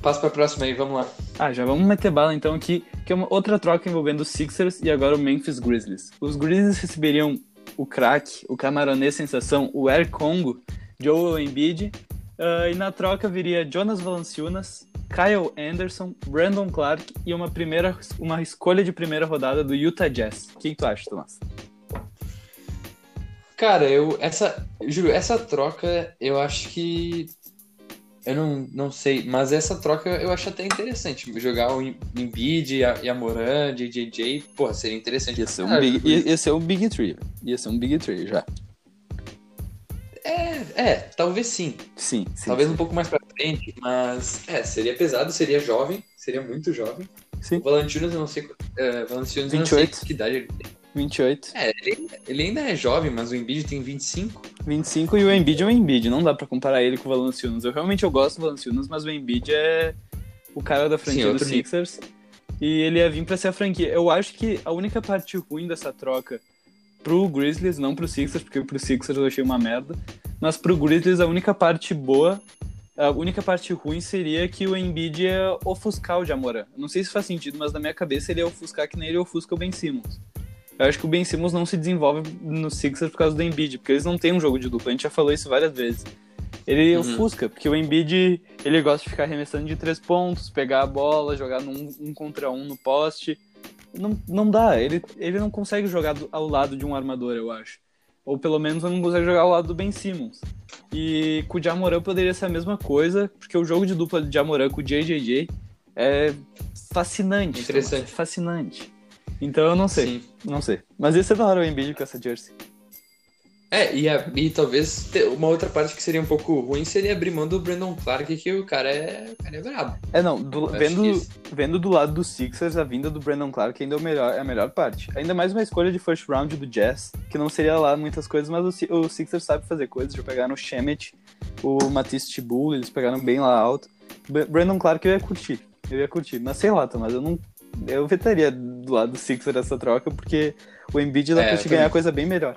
Speaker 1: Passa pra próxima aí, vamos lá.
Speaker 2: Ah, já vamos meter bala então aqui, que é uma outra troca envolvendo os Sixers e agora o Memphis Grizzlies. Os Grizzlies receberiam o craque, o camaronês sensação, o Air Congo, Joel Embiid, ah, e na troca viria Jonas Valanciunas, Kyle Anderson, Brandon Clark e uma primeira uma escolha de primeira rodada do Utah Jazz. O que, tu acha, Tomás?
Speaker 1: Cara, eu. Essa. Juro, essa troca eu acho que. Eu não, não sei, mas essa troca eu acho até interessante. Jogar o Em- Embiid, a- Yamoran, JJJ, porra, seria interessante.
Speaker 2: Ia ser um
Speaker 1: Ah,
Speaker 2: big, ia, ia ser um big three. velho. Ia ser um big three já.
Speaker 1: É, é, talvez sim.
Speaker 2: Sim, sim.
Speaker 1: talvez
Speaker 2: sim.
Speaker 1: um pouco mais pra frente, mas. É, seria pesado, seria jovem, seria muito jovem.
Speaker 2: Sim.
Speaker 1: O Valanciunas eu não sei. É, Valanciunas eu não sei
Speaker 2: 28.
Speaker 1: que idade ele tem.
Speaker 2: 28.
Speaker 1: É, ele, ele ainda é jovem, mas o Embiid tem 25.
Speaker 2: 25 e o Embiid é o Embiid, não dá pra comparar ele com o Valanciunas. Eu realmente eu gosto do Valanciunas, mas o Embiid é o cara da franquia
Speaker 1: Sim,
Speaker 2: dos
Speaker 1: nível.
Speaker 2: Sixers e ele ia vir pra ser a franquia. Eu acho que a única parte ruim dessa troca pro Grizzlies, não pro Sixers, porque pro Sixers eu achei uma merda, mas pro Grizzlies a única parte boa, a única parte ruim seria que o Embiid ia ofuscar o Jamoran. Não sei se faz sentido, mas na minha cabeça ele ia ofuscar que nem ele ofusca o Ben Simmons. Eu acho que o Ben Simmons não se desenvolve no Sixers por causa do Embiid, porque eles não têm um jogo de dupla. A gente já falou isso várias vezes. Ele
Speaker 1: Uhum.
Speaker 2: ofusca, porque o Embiid, ele gosta de ficar arremessando de três pontos, pegar a bola, jogar num um contra um no poste. Não, não dá, ele, ele não consegue jogar do- ao lado de um armador, eu acho. Ou pelo menos não consegue jogar ao lado do Ben Simmons. E com o Jamoran poderia ser a mesma coisa, porque o jogo de dupla de Jamoran com o JJJ é fascinante.
Speaker 1: Interessante.
Speaker 2: É fascinante. Então eu não sei.
Speaker 1: Sim.
Speaker 2: Não sei. Mas ia ser da hora o Embiid com essa jersey.
Speaker 1: É, e, a- e talvez uma outra parte que seria um pouco ruim seria abrir mão do Brandon Clark, que o cara é, o cara é brabo.
Speaker 2: É, não, do- vendo, vendo do lado dos Sixers, a vinda do Brandon Clark ainda é, o melhor, é a melhor parte. Ainda mais uma escolha de first round do Jazz, que não seria lá muitas coisas, mas o, o Sixers sabe fazer coisas. Já pegaram o Shemet, o Matisse Tibul, eles pegaram bem lá alto. Br- Brandon Clark eu ia curtir, eu ia curtir. Mas sei lá, mas eu não... Eu vetaria do lado do Sixers essa troca, porque o Embiid dá
Speaker 1: É,
Speaker 2: pra te ganhar
Speaker 1: também.
Speaker 2: coisa bem melhor.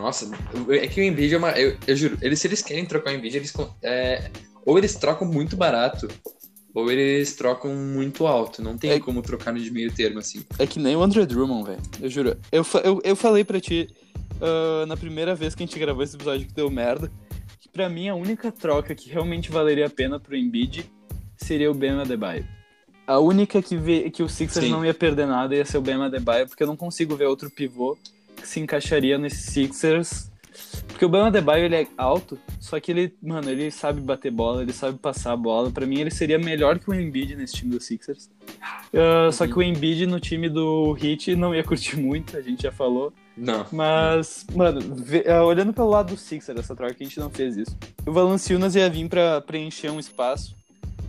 Speaker 1: Nossa, é que o Embiid é uma. Eu, eu juro, eles, se eles querem trocar o Embiid, eles. é, ou eles trocam muito barato, ou eles trocam muito alto. Não tem
Speaker 2: É-
Speaker 1: como trocar no de meio termo, assim.
Speaker 2: É que nem o Andre Drummond, velho. Eu juro. Eu, eu, eu falei pra ti ah, na primeira vez que a gente gravou esse episódio que deu merda, que pra mim a única troca que realmente valeria a pena pro Embiid seria o Ben Adebayo. A única que, vê, que o Sixers
Speaker 1: Sim.
Speaker 2: não ia perder nada ia ser o Ben Adebayo, porque eu não consigo ver outro pivô se encaixaria nesse Sixers. Porque o Ben Adebayo, ele é alto, só que ele, mano, ele sabe bater bola, ele sabe passar a bola. Pra mim, ele seria melhor que o Embiid nesse time do Sixers. Uh, Só que o Embiid no time do Heat não ia curtir muito, a gente já falou.
Speaker 1: Não.
Speaker 2: Mas, mano, uh, olhando pelo lado do Sixer, essa troca, a gente não fez isso. O Valanciunas ia vir pra preencher um espaço,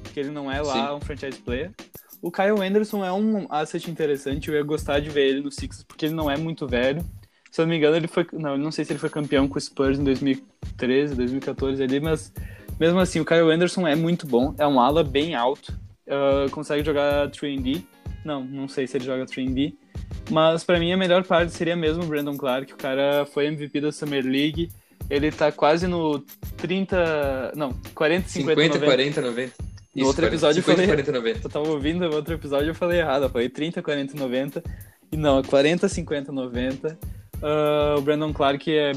Speaker 2: porque ele não é lá
Speaker 1: Sim.
Speaker 2: um franchise player. O Kyle Anderson é um asset interessante, eu ia gostar de ver ele no Sixers, porque ele não é muito velho. Se eu não me engano, ele foi. Não, eu não sei se ele foi campeão com o Spurs em 2013, 2014 ali, mas mesmo assim, o Kyle Anderson é muito bom, é um ala bem alto, uh, consegue jogar 3D. Não, não sei se ele joga 3D. Mas pra mim a melhor parte seria mesmo o Brandon Clark. O cara foi MVP da Summer League. Ele tá quase no 30. Não, 40, 50,
Speaker 1: 50,
Speaker 2: 90.
Speaker 1: 40, 90.
Speaker 2: No outro episódio eu
Speaker 1: 50,
Speaker 2: falei-
Speaker 1: 40, 90.
Speaker 2: Eu tava ouvindo o outro episódio eu falei errado. Eu falei 30, 40, 90. E não, é 40, 50, 90. Ah, o Brandon Clark é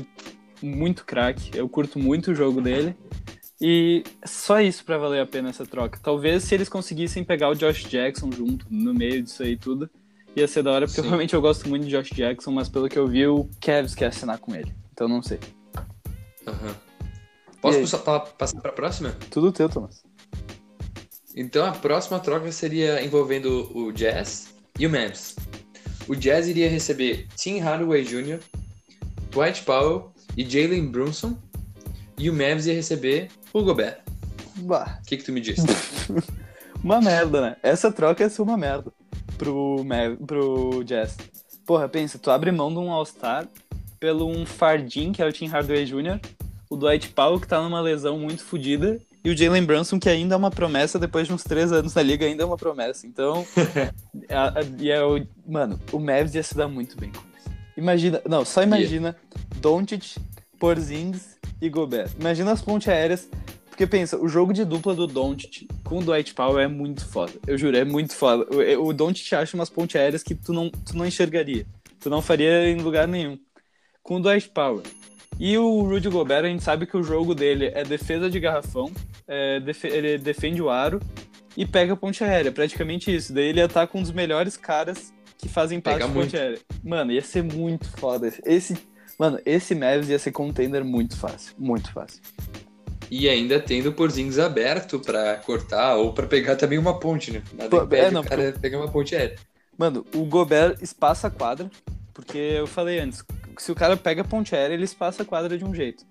Speaker 2: muito craque. Eu curto muito o jogo dele. E só isso pra valer a pena essa troca. Talvez se eles conseguissem pegar o Josh Jackson junto, no meio disso aí tudo, ia ser da hora, porque
Speaker 1: Sim.
Speaker 2: realmente eu gosto muito de Josh Jackson, mas pelo que eu vi, o Cavs quer assinar com ele. Então não sei.
Speaker 1: Aham. Posso passar pra, passar pra próxima?
Speaker 2: Tudo teu, Thomas.
Speaker 1: Então a próxima troca seria envolvendo o Jazz e o Mavs. O Jazz iria receber Tim Hardaway Jr., Dwight Powell e Jalen Brunson. E o Mavs ia receber o Gobert.
Speaker 2: Bah.
Speaker 1: O que, que tu me diz? (laughs)
Speaker 2: Uma merda, né? Essa troca ia ser uma merda pro, Mav- pro Jazz. Porra, pensa, tu abre mão de um All-Star pelo um Fardin, que é o Tim Hardaway Jr., o Dwight Powell, que tá numa lesão muito fodida, e o Jalen Brunson, que ainda é uma promessa, depois de uns três anos na liga, ainda é uma promessa. Então, (laughs) a- a- e é o, mano, o Mavs ia se dar muito bem com isso. Imagina, não, só imagina Doncic, Porzingis e Gobert. Imagina as pontes aéreas, porque pensa, o jogo de dupla do Doncic com o Dwight Powell é muito foda. Eu juro, é muito foda. O, o Doncic acha umas pontes aéreas que tu não, tu não enxergaria. Tu não faria em lugar nenhum. Com o Dwight Powell. E o Rudy Gobert, a gente sabe que o jogo dele é defesa de garrafão, é, defe- ele defende o aro e pega a ponte aérea. Praticamente isso. Daí ele ataca um dos melhores caras que fazem parte de ponte aérea. Mano, ia ser muito foda. Esse, mano, esse Mavs ia ser contender muito fácil. Muito fácil.
Speaker 1: E ainda tendo o Porzingis aberto pra cortar ou pra pegar também uma ponte, né? Nada impede
Speaker 2: é, não,
Speaker 1: o cara pegar uma ponte aérea.
Speaker 2: Mano, o Gobert espaça a quadra, porque eu falei antes, se o cara pega a ponte aérea, ele espaça a quadra de um jeito.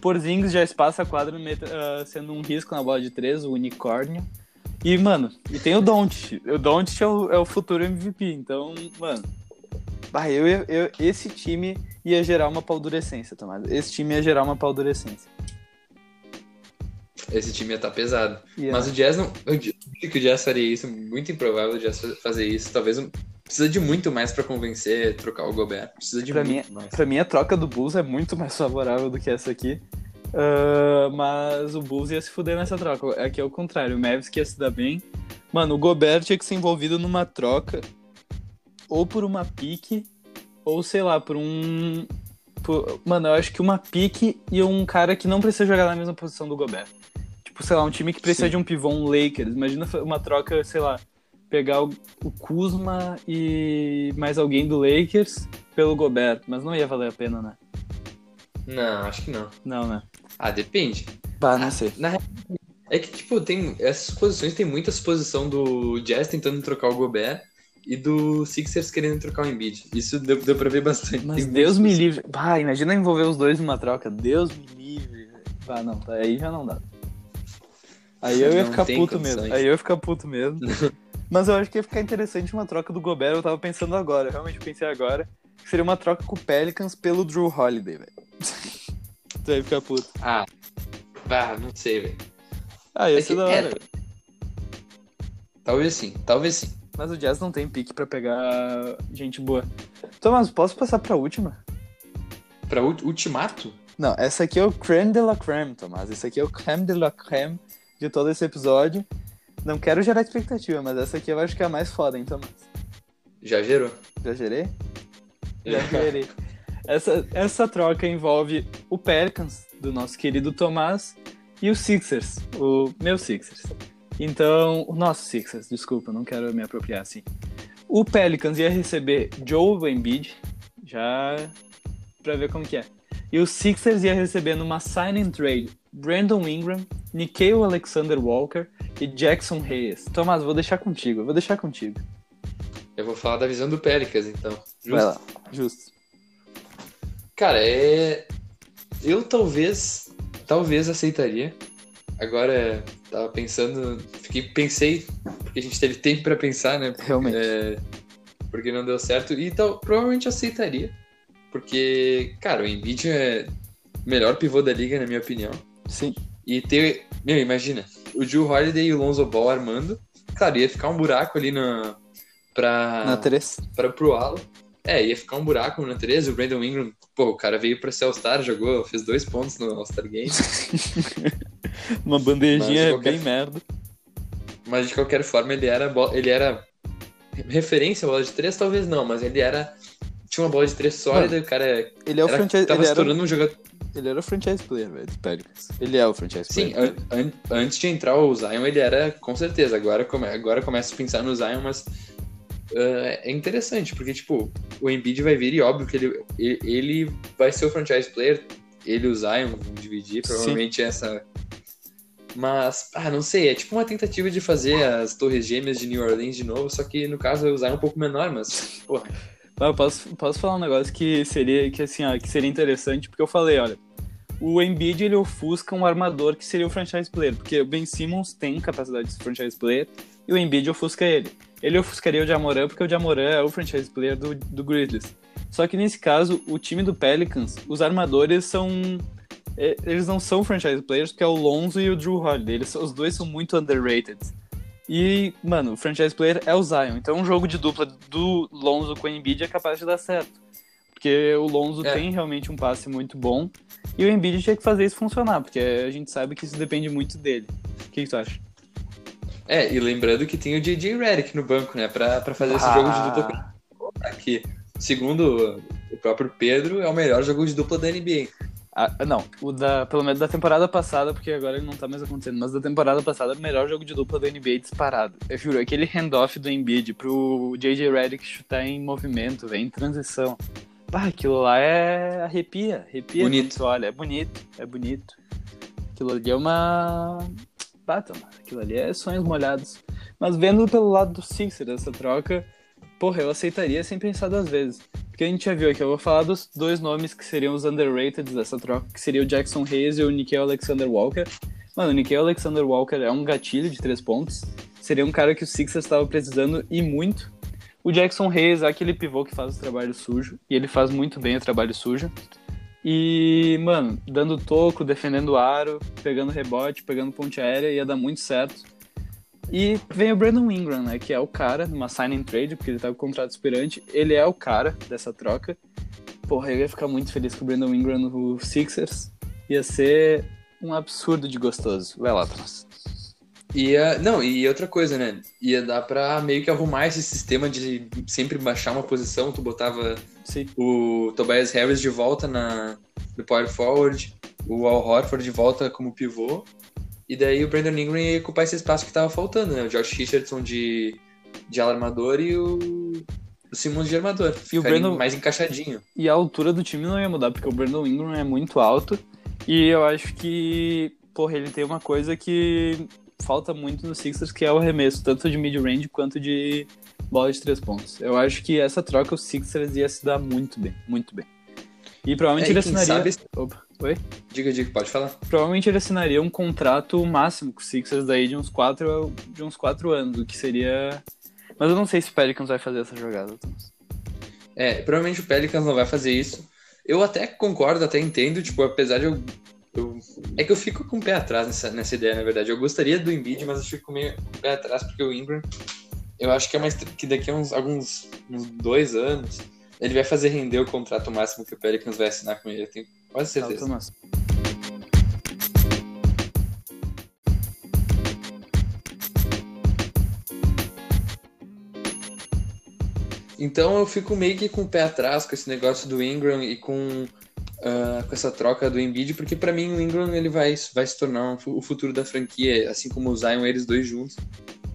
Speaker 2: Porzingis já espaça a quadra ah, sendo um risco na bola de três, o unicórnio. E, mano, e tem o Doncic. O Doncic é o, é o futuro MVP, então, mano... Bah, eu, eu, esse time ia gerar uma paldurecência, Tomás. Esse time ia gerar uma paldurecência.
Speaker 1: Esse time ia estar pesado.
Speaker 2: Ia-
Speaker 1: Mas o Jazz não. Eu digo que o Jazz faria isso, muito improvável o Jazz fa- fazer isso. Talvez um- precisa de muito mais pra convencer, trocar o Gobert. Precisa de
Speaker 2: Pra
Speaker 1: muito
Speaker 2: mim,
Speaker 1: mais.
Speaker 2: Pra mim, a troca do Bulls é muito mais favorável do que essa aqui. Ah, mas o Bulls ia se fuder nessa troca. Aqui é o contrário, o Mavs que ia se dar bem. Mano, o Gobert tinha que ser envolvido numa troca ou por uma pique, ou sei lá, por um. por- Mano, eu acho que uma pique e um cara que não precisa jogar na mesma posição do Gobert. Tipo, sei lá, um time que precisa
Speaker 1: Sim.
Speaker 2: de um pivô, um Lakers. Imagina uma troca, sei lá, pegar o, o Kuzma e mais alguém do Lakers pelo Gobert. Mas não ia valer a pena, né?
Speaker 1: Não, acho que não.
Speaker 2: Não, né?
Speaker 1: Ah, depende.
Speaker 2: Bah, não sei.
Speaker 1: Na é que, tipo, tem. Essas posições tem muita suposição do Jazz tentando trocar o Gobert e do Sixers querendo trocar o Embiid. Isso deu, deu pra ver bastante.
Speaker 2: Mas
Speaker 1: Tem
Speaker 2: Deus me livre. Bah, imagina envolver os dois numa troca. Deus me livre. Bah, não, tá, aí já não dá. Aí (laughs) eu ia
Speaker 1: Não
Speaker 2: ficar
Speaker 1: tem
Speaker 2: puto
Speaker 1: condições.
Speaker 2: mesmo. Aí eu ia ficar puto mesmo. (laughs) Mas eu acho que ia ficar interessante uma troca do Gobert. Eu tava pensando agora, eu realmente pensei agora. Que seria uma troca com o Pelicans pelo Drew Holiday, velho. (laughs) tu ia ficar puto.
Speaker 1: Ah, bah, não sei, velho.
Speaker 2: Ah, ia
Speaker 1: É
Speaker 2: ser
Speaker 1: que-
Speaker 2: da hora.
Speaker 1: é. Talvez sim, talvez sim.
Speaker 2: Mas o Jazz não tem pique pra pegar gente boa. Thomas, posso passar pra última?
Speaker 1: Pra ult- Ultimato?
Speaker 2: Não, essa aqui é o creme de la creme, Tomás. Esse aqui é o creme de la creme de todo esse episódio. Não quero gerar expectativa, mas essa aqui eu acho que é a mais foda, hein, Tomás?
Speaker 1: Já gerou.
Speaker 2: Já gerei? Já gerei. Essa, essa troca envolve o Pelicans, do nosso querido Tomás, e o Sixers, o meu Sixers. Então, o nosso Sixers, desculpa, não quero me apropriar assim. O Pelicans ia receber Joe Embiid, já pra ver como que é. E o Sixers ia receber numa sign and trade Brandon Ingram, Nikhil Alexander Walker e Jackson Reyes. Tomás, vou deixar contigo, vou deixar contigo.
Speaker 1: Eu vou falar da visão do Pelicans, então. Justo?
Speaker 2: Vai lá, justo.
Speaker 1: Cara, é. Eu talvez. Talvez aceitaria. Agora, tava pensando. Fiquei, pensei, porque a gente teve tempo pra pensar, né?
Speaker 2: Realmente.
Speaker 1: É, porque não deu certo. E tal, provavelmente aceitaria. Porque, cara, o Embiid é o melhor pivô da liga, na minha opinião.
Speaker 2: Sim.
Speaker 1: E ter. Meu, imagina, o Drew Holiday e o Lonzo Ball armando. Claro, ia ficar um buraco ali na. Pra.
Speaker 2: Na 3.
Speaker 1: Pra, pro Alo. É, ia ficar um buraco na 13. O Brandon Ingram, pô, o cara veio pra ser All-Star, jogou, fez dois pontos no All-Star Game. (laughs)
Speaker 2: Uma bandejinha
Speaker 1: Mas qualquer-
Speaker 2: bem merda.
Speaker 1: Mas de qualquer forma, ele era, bo- ele era referência à bola de três, talvez não, mas ele era. Tinha uma bola de três sólida o cara
Speaker 2: Ele é o
Speaker 1: era,
Speaker 2: franchise.
Speaker 1: tava
Speaker 2: Ele
Speaker 1: se
Speaker 2: era,
Speaker 1: um jogador.
Speaker 2: Ele era o franchise player, velho, do Pelicans. Ele é o franchise
Speaker 1: Sim,
Speaker 2: player.
Speaker 1: an- an- antes de entrar o Zion, ele era, com certeza. Agora, come, agora começa a pensar no Zion, mas ah, é interessante, porque, tipo, o Embiid vai vir e óbvio que ele, ele, vai ser o franchise player, ele e o Zion vão dividir, provavelmente essa. Mas, ah, não sei, é tipo uma tentativa de fazer as Torres Gêmeas de New Orleans de novo, só que no caso o Zion é um pouco menor, mas, porra,
Speaker 2: eu posso, posso falar um negócio que seria, que, assim, ó, que seria interessante, porque eu falei, olha, o Embiid ele ofusca um armador que seria o franchise player, porque o Ben Simmons tem capacidade de franchise player e o Embiid ofusca ele. Ele ofuscaria o Jamoran porque o Jamoran é o franchise player do, do Grizzlies. Só que nesse caso, o time do Pelicans, os armadores são. é, Eles não são franchise players, porque é o Lonzo e o Drew Holiday. Eles, os dois são muito underrated. E, mano, o franchise player é o Zion. Então, um jogo de dupla do Lonzo com o Embiid é capaz de dar certo. Porque o Lonzo
Speaker 1: É.
Speaker 2: tem realmente um passe muito bom. E o Embiid tinha que fazer isso funcionar, porque a gente sabe que isso depende muito dele. O que, que tu acha?
Speaker 1: É, e lembrando que tem o DJ Redick no banco, né? Pra, pra fazer esse
Speaker 2: Ah.
Speaker 1: jogo de dupla que, segundo o próprio Pedro, é o melhor jogo de dupla da NBA.
Speaker 2: Ah, não, o da, pelo menos da temporada passada, porque agora ele não tá mais acontecendo, mas da temporada passada, o melhor jogo de dupla da NBA disparado. Eu juro, aquele handoff do Embiid pro JJ Redick chutar em movimento, velho, em transição. Bah, aquilo lá é arrepia, arrepia
Speaker 1: Bonito.
Speaker 2: tu olha, é bonito, é bonito. Aquilo ali é uma... Bah, Tomás, aquilo ali é sonhos molhados. Mas vendo pelo lado do Sixers, essa troca, porra, eu aceitaria sem pensar duas vezes. Porque a gente já viu aqui, eu vou falar dos dois nomes que seriam os underrated dessa troca, que seria o Jackson Hayes e o Nickel Alexander Walker. Mano, o Nickel Alexander Walker é um gatilho de três pontos. Seria um cara que o Sixers estava precisando e muito. O Jackson Hayes é aquele pivô que faz o trabalho sujo, e ele faz muito bem o trabalho sujo. E, mano, dando toco, defendendo o aro, pegando rebote, pegando ponte aérea, ia dar muito certo. E vem o Brandon Ingram, né? Que é o cara, numa sign and trade, porque ele tá com contrato aspirante. Ele é o cara dessa troca. Porra, eu ia ficar muito feliz com o Brandon Ingram no Sixers. Ia ser um absurdo de gostoso. Vai lá, Thomas.
Speaker 1: Ia, não, e outra coisa, né? Ia dar pra meio que arrumar esse sistema de sempre baixar uma posição. Tu botava
Speaker 2: Sim.
Speaker 1: o Tobias Harris de volta na, no power forward, o Al Horford de volta como pivô. E daí o Brandon Ingram ia ocupar esse espaço que tava faltando, né? O Josh Richardson de, de alarmador e o, o Simmons de armador.
Speaker 2: E o Brandon-
Speaker 1: mais encaixadinho.
Speaker 2: E a altura do time não ia mudar, porque o Brandon Ingram é muito alto. E eu acho que, porra, ele tem uma coisa que falta muito no Sixers, que é o arremesso, tanto de mid-range quanto de bola de três pontos. Eu acho que essa troca o Sixers ia se dar muito bem, muito bem. E provavelmente
Speaker 1: É, e
Speaker 2: ele assinaria.
Speaker 1: sabe-
Speaker 2: Opa, oi?
Speaker 1: Diga, diga, pode falar.
Speaker 2: Provavelmente ele assinaria um contrato máximo com o Sixers daí de uns quatro, de uns quatro anos, o que seria. Mas eu não sei se o Pelicans vai fazer essa jogada, Thomas.
Speaker 1: É, provavelmente o Pelicans não vai fazer isso. Eu até concordo, até entendo, tipo, apesar de eu. eu- é que eu fico com o pé atrás nessa, nessa ideia, na verdade. Eu gostaria do Embiid, mas eu fico meio com o pé atrás porque o Ingram. Eu acho que é mais que daqui a uns, alguns uns dois anos ele vai fazer render o contrato máximo que o Pelicans vai assinar com ele. Eu tenho quase certeza.
Speaker 2: Thomas.
Speaker 1: Então eu fico meio que com o pé atrás com esse negócio do Ingram e com, ah, com essa troca do Embiid, porque pra mim o Ingram ele vai, vai se tornar um o futuro da franquia, assim como o Zion, eles dois juntos.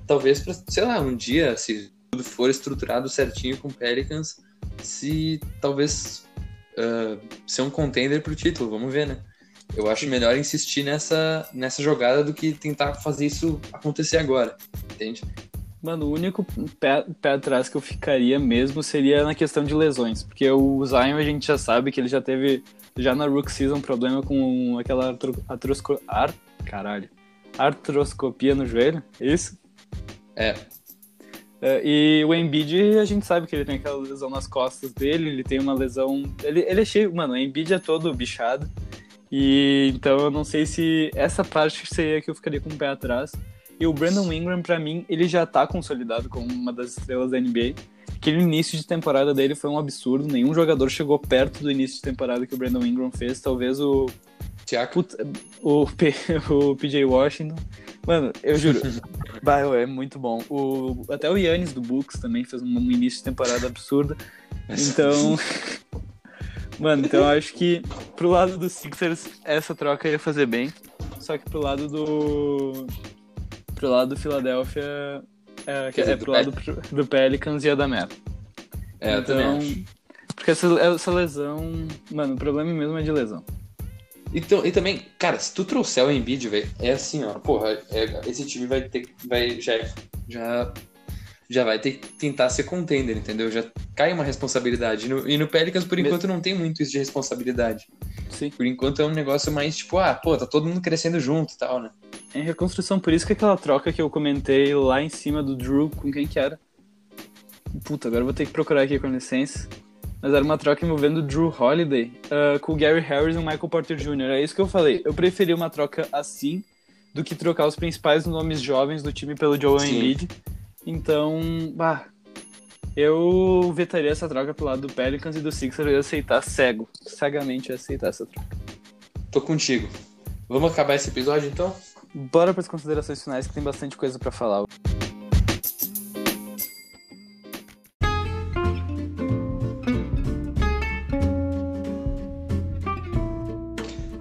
Speaker 1: Talvez, pra, sei lá, um dia, se tudo for estruturado certinho com o Pelicans, se talvez ah, ser um contender pro título, vamos ver, né? Eu acho melhor insistir nessa, nessa jogada do que tentar fazer isso acontecer agora, entende?
Speaker 2: Mano, o único pé, pé atrás que eu ficaria mesmo seria na questão de lesões, porque o Zion a gente já sabe que ele já teve, já na Rook Season, problema com aquela atrosco, ar, caralho, artroscopia no joelho, é isso?
Speaker 1: É,
Speaker 2: e o Embiid, a gente sabe que ele tem aquela lesão nas costas dele, ele tem uma lesão. Ele, ele é cheio. Mano, o Embiid é todo bichado. E então eu não sei se essa parte seria que eu ficaria com o pé atrás. E o Brandon Ingram, pra mim, ele já tá consolidado como uma das estrelas da NBA. Aquele início de temporada dele foi um absurdo. Nenhum jogador chegou perto do início de temporada que o Brandon Ingram fez. Talvez o,
Speaker 1: Tiago.
Speaker 2: O, (laughs) o PJ Washington. Mano, eu juro. (laughs) bah, é muito bom. O, até o Yannis do Bucks também fez um, início de temporada absurdo. Então. (laughs) Mano, então eu acho que pro lado dos Sixers essa troca ia fazer bem. Só que pro lado do. Pro lado do Philadelphia. É,
Speaker 1: Quer dizer,
Speaker 2: é
Speaker 1: do
Speaker 2: pro lado do Pelicans ia dar merda.
Speaker 1: É, eu
Speaker 2: então,
Speaker 1: também acho.
Speaker 2: Porque essa, essa lesão. Mano, o problema mesmo é de lesão.
Speaker 1: Então, e também, cara, se tu trouxer o Embiid, velho, é assim, ó, porra, é- esse time vai ter vai já já já vai ter que tentar ser contender, entendeu? Já cai uma responsabilidade. E no, e no Pelicans, por enquanto, não tem muito isso de responsabilidade.
Speaker 2: Sim.
Speaker 1: Por enquanto é um negócio mais tipo, ah, pô, tá todo mundo crescendo junto e tal, né?
Speaker 2: Em reconstrução, por isso que aquela troca que eu comentei lá em cima do Drew, com quem que era? Puta, agora eu vou ter que procurar aqui com licença. Mas era uma troca envolvendo o Drew Holiday ah, com o Gary Harris e o Michael Porter Jr. É isso que eu falei. Eu preferi uma troca assim do que trocar os principais nomes jovens do time pelo Joel
Speaker 1: Sim.
Speaker 2: Embiid. Então, bah, eu vetaria essa troca pro lado do Pelicans e do Sixers. Ia aceitar cego. Cegamente aceitar essa troca.
Speaker 1: Tô contigo. Vamos acabar esse episódio então?
Speaker 2: Bora para as considerações finais que tem bastante coisa pra falar.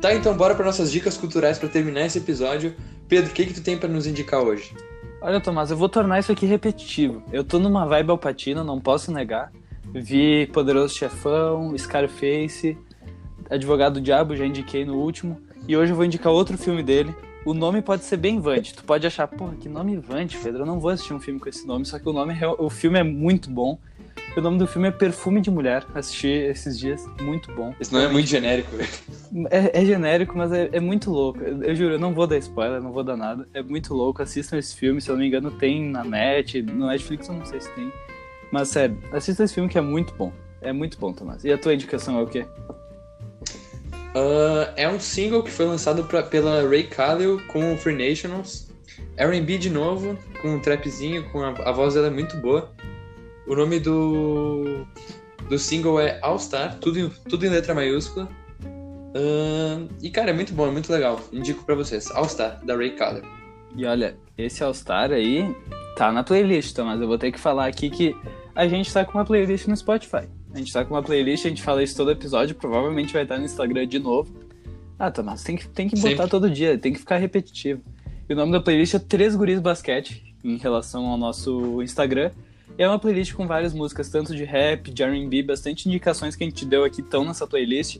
Speaker 1: Tá, então bora para nossas dicas culturais para terminar esse episódio. Pedro, o que que tu tem para nos indicar hoje?
Speaker 2: Olha, Tomás, eu vou tornar isso aqui repetitivo. Eu tô numa vibe alpatina, não posso negar. Vi Poderoso Chefão, Scarface, Advogado do Diabo, já indiquei no último. E hoje eu vou indicar outro filme dele. O nome pode ser bem vante. Tu pode achar, porra, que nome vante, Pedro. Eu não vou assistir um filme com esse nome, só que o nome, o filme é muito bom. O nome do filme é Perfume de Mulher. Assisti esses dias, muito bom.
Speaker 1: Esse nome é muito genérico, velho.
Speaker 2: É, é genérico, mas é, é muito louco. Eu, juro, eu não vou dar spoiler, não vou dar nada. É muito louco. Assistam esse filme, se eu não me engano, tem na net. No Netflix eu não sei se tem. Mas sério, assista esse filme que é muito bom. É muito bom, Tomás. E a tua indicação é o quê?
Speaker 1: Ah, é um single que foi lançado pra- pela Ray Khalil com o Free Nationals. R&B de novo, com um trapzinho, com a, a voz dela é muito boa. O nome do, do single é All Star, tudo em, tudo em letra maiúscula. Ah, e cara, é muito bom, é muito legal. Indico pra vocês. All Star, da Ray Khalil.
Speaker 2: E olha, esse All-Star aí tá na playlist, Tomás. Eu vou ter que falar aqui que a gente tá com uma playlist no Spotify. A gente tá com uma playlist, a gente fala isso todo episódio, provavelmente vai estar no Instagram de novo. Ah, Tomás, tem que, tem que botar
Speaker 1: Sempre.
Speaker 2: todo dia, tem que ficar repetitivo. E o nome da playlist é Três Guris Basquete, em relação ao nosso Instagram. É uma playlist com várias músicas, tanto de rap, de R&B, bastante indicações que a gente deu aqui estão nessa playlist.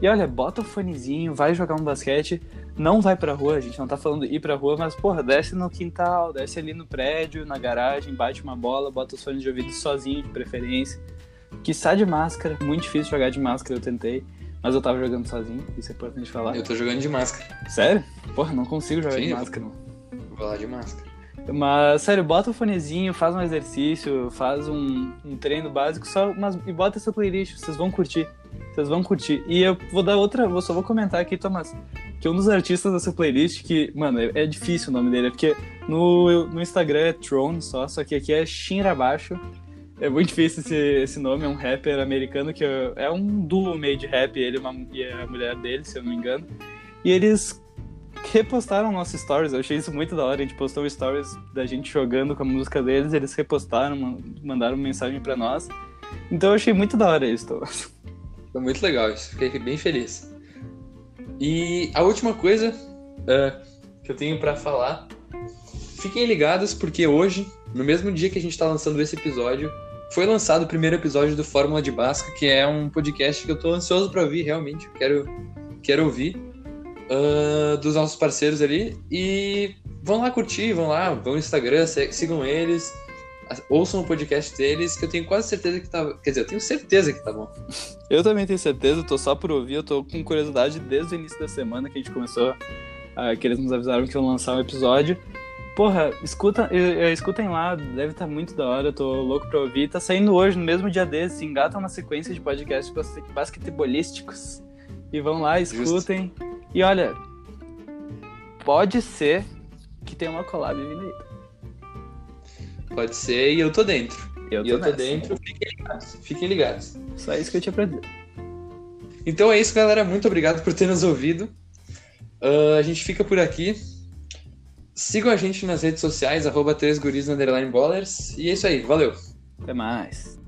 Speaker 2: E olha, bota o fonezinho, vai jogar um basquete, não vai pra rua, a gente não tá falando ir pra rua, mas porra, desce no quintal, desce ali no prédio, na garagem, bate uma bola, bota os fones de ouvido sozinho, de preferência. Quiçá de máscara, muito difícil jogar de máscara, eu tentei, mas eu tava jogando sozinho, isso é importante falar.
Speaker 1: Eu tô jogando de máscara.
Speaker 2: Sério? Porra, não consigo jogar
Speaker 1: Sim,
Speaker 2: de máscara, mano.
Speaker 1: Vou lá de máscara.
Speaker 2: Mas, sério, bota o fonezinho, faz um exercício, faz um, um treino básico só, mas, e bota essa playlist, vocês vão curtir. Vocês vão curtir. E eu vou dar outra, eu só vou comentar aqui, Tomás, que um dos artistas dessa playlist, que, mano, é, difícil o nome dele, é porque no, no Instagram é Throne só, só que aqui é Shinrabaixo. É muito difícil esse, esse nome, é um rapper americano que é, um duo meio de rap, ele e a mulher dele, se eu não me engano. E eles repostaram nossos stories, eu achei isso muito da hora. A gente postou stories da gente jogando com a música deles, eles repostaram, man- mandaram mensagem pra nós. Então eu achei muito da hora isso. (laughs)
Speaker 1: Foi muito legal isso, fiquei bem feliz. E a última coisa ah, que eu tenho pra falar, fiquem ligados porque hoje, no mesmo dia que a gente tá lançando esse episódio, foi lançado o primeiro episódio do Fórmula de Basca, que é um podcast que eu tô ansioso pra ouvir realmente, eu quero quero ouvir. Uh, dos nossos parceiros ali. E vão lá curtir, vão lá, vão no Instagram, sigam eles, ouçam o podcast deles, que eu tenho quase certeza que tá. Quer dizer, eu tenho certeza que tá bom. (laughs)
Speaker 2: Eu também tenho certeza, tô só por ouvir, eu tô com curiosidade desde o início da semana que a gente começou, uh, que eles nos avisaram que iam lançar um episódio. Porra, escuta, escutem lá, deve estar tá muito da hora, eu tô louco pra ouvir. Tá saindo hoje, no mesmo dia desse, engatam uma sequência de podcasts basquetebolísticos. E vão lá, escutem. Justo. E olha, pode ser que tenha uma collab vindo aí.
Speaker 1: Pode ser e eu tô dentro.
Speaker 2: Eu tô, e eu tô
Speaker 1: dentro, fiquem ligados. Fiquem ligados.
Speaker 2: Só isso que eu tinha pra dizer.
Speaker 1: Então é isso, galera. Muito obrigado por ter nos ouvido. Uh, a gente fica por aqui. Sigam a gente nas redes sociais, arroba 3 guris, ballers. E é isso aí, valeu.
Speaker 2: Até mais.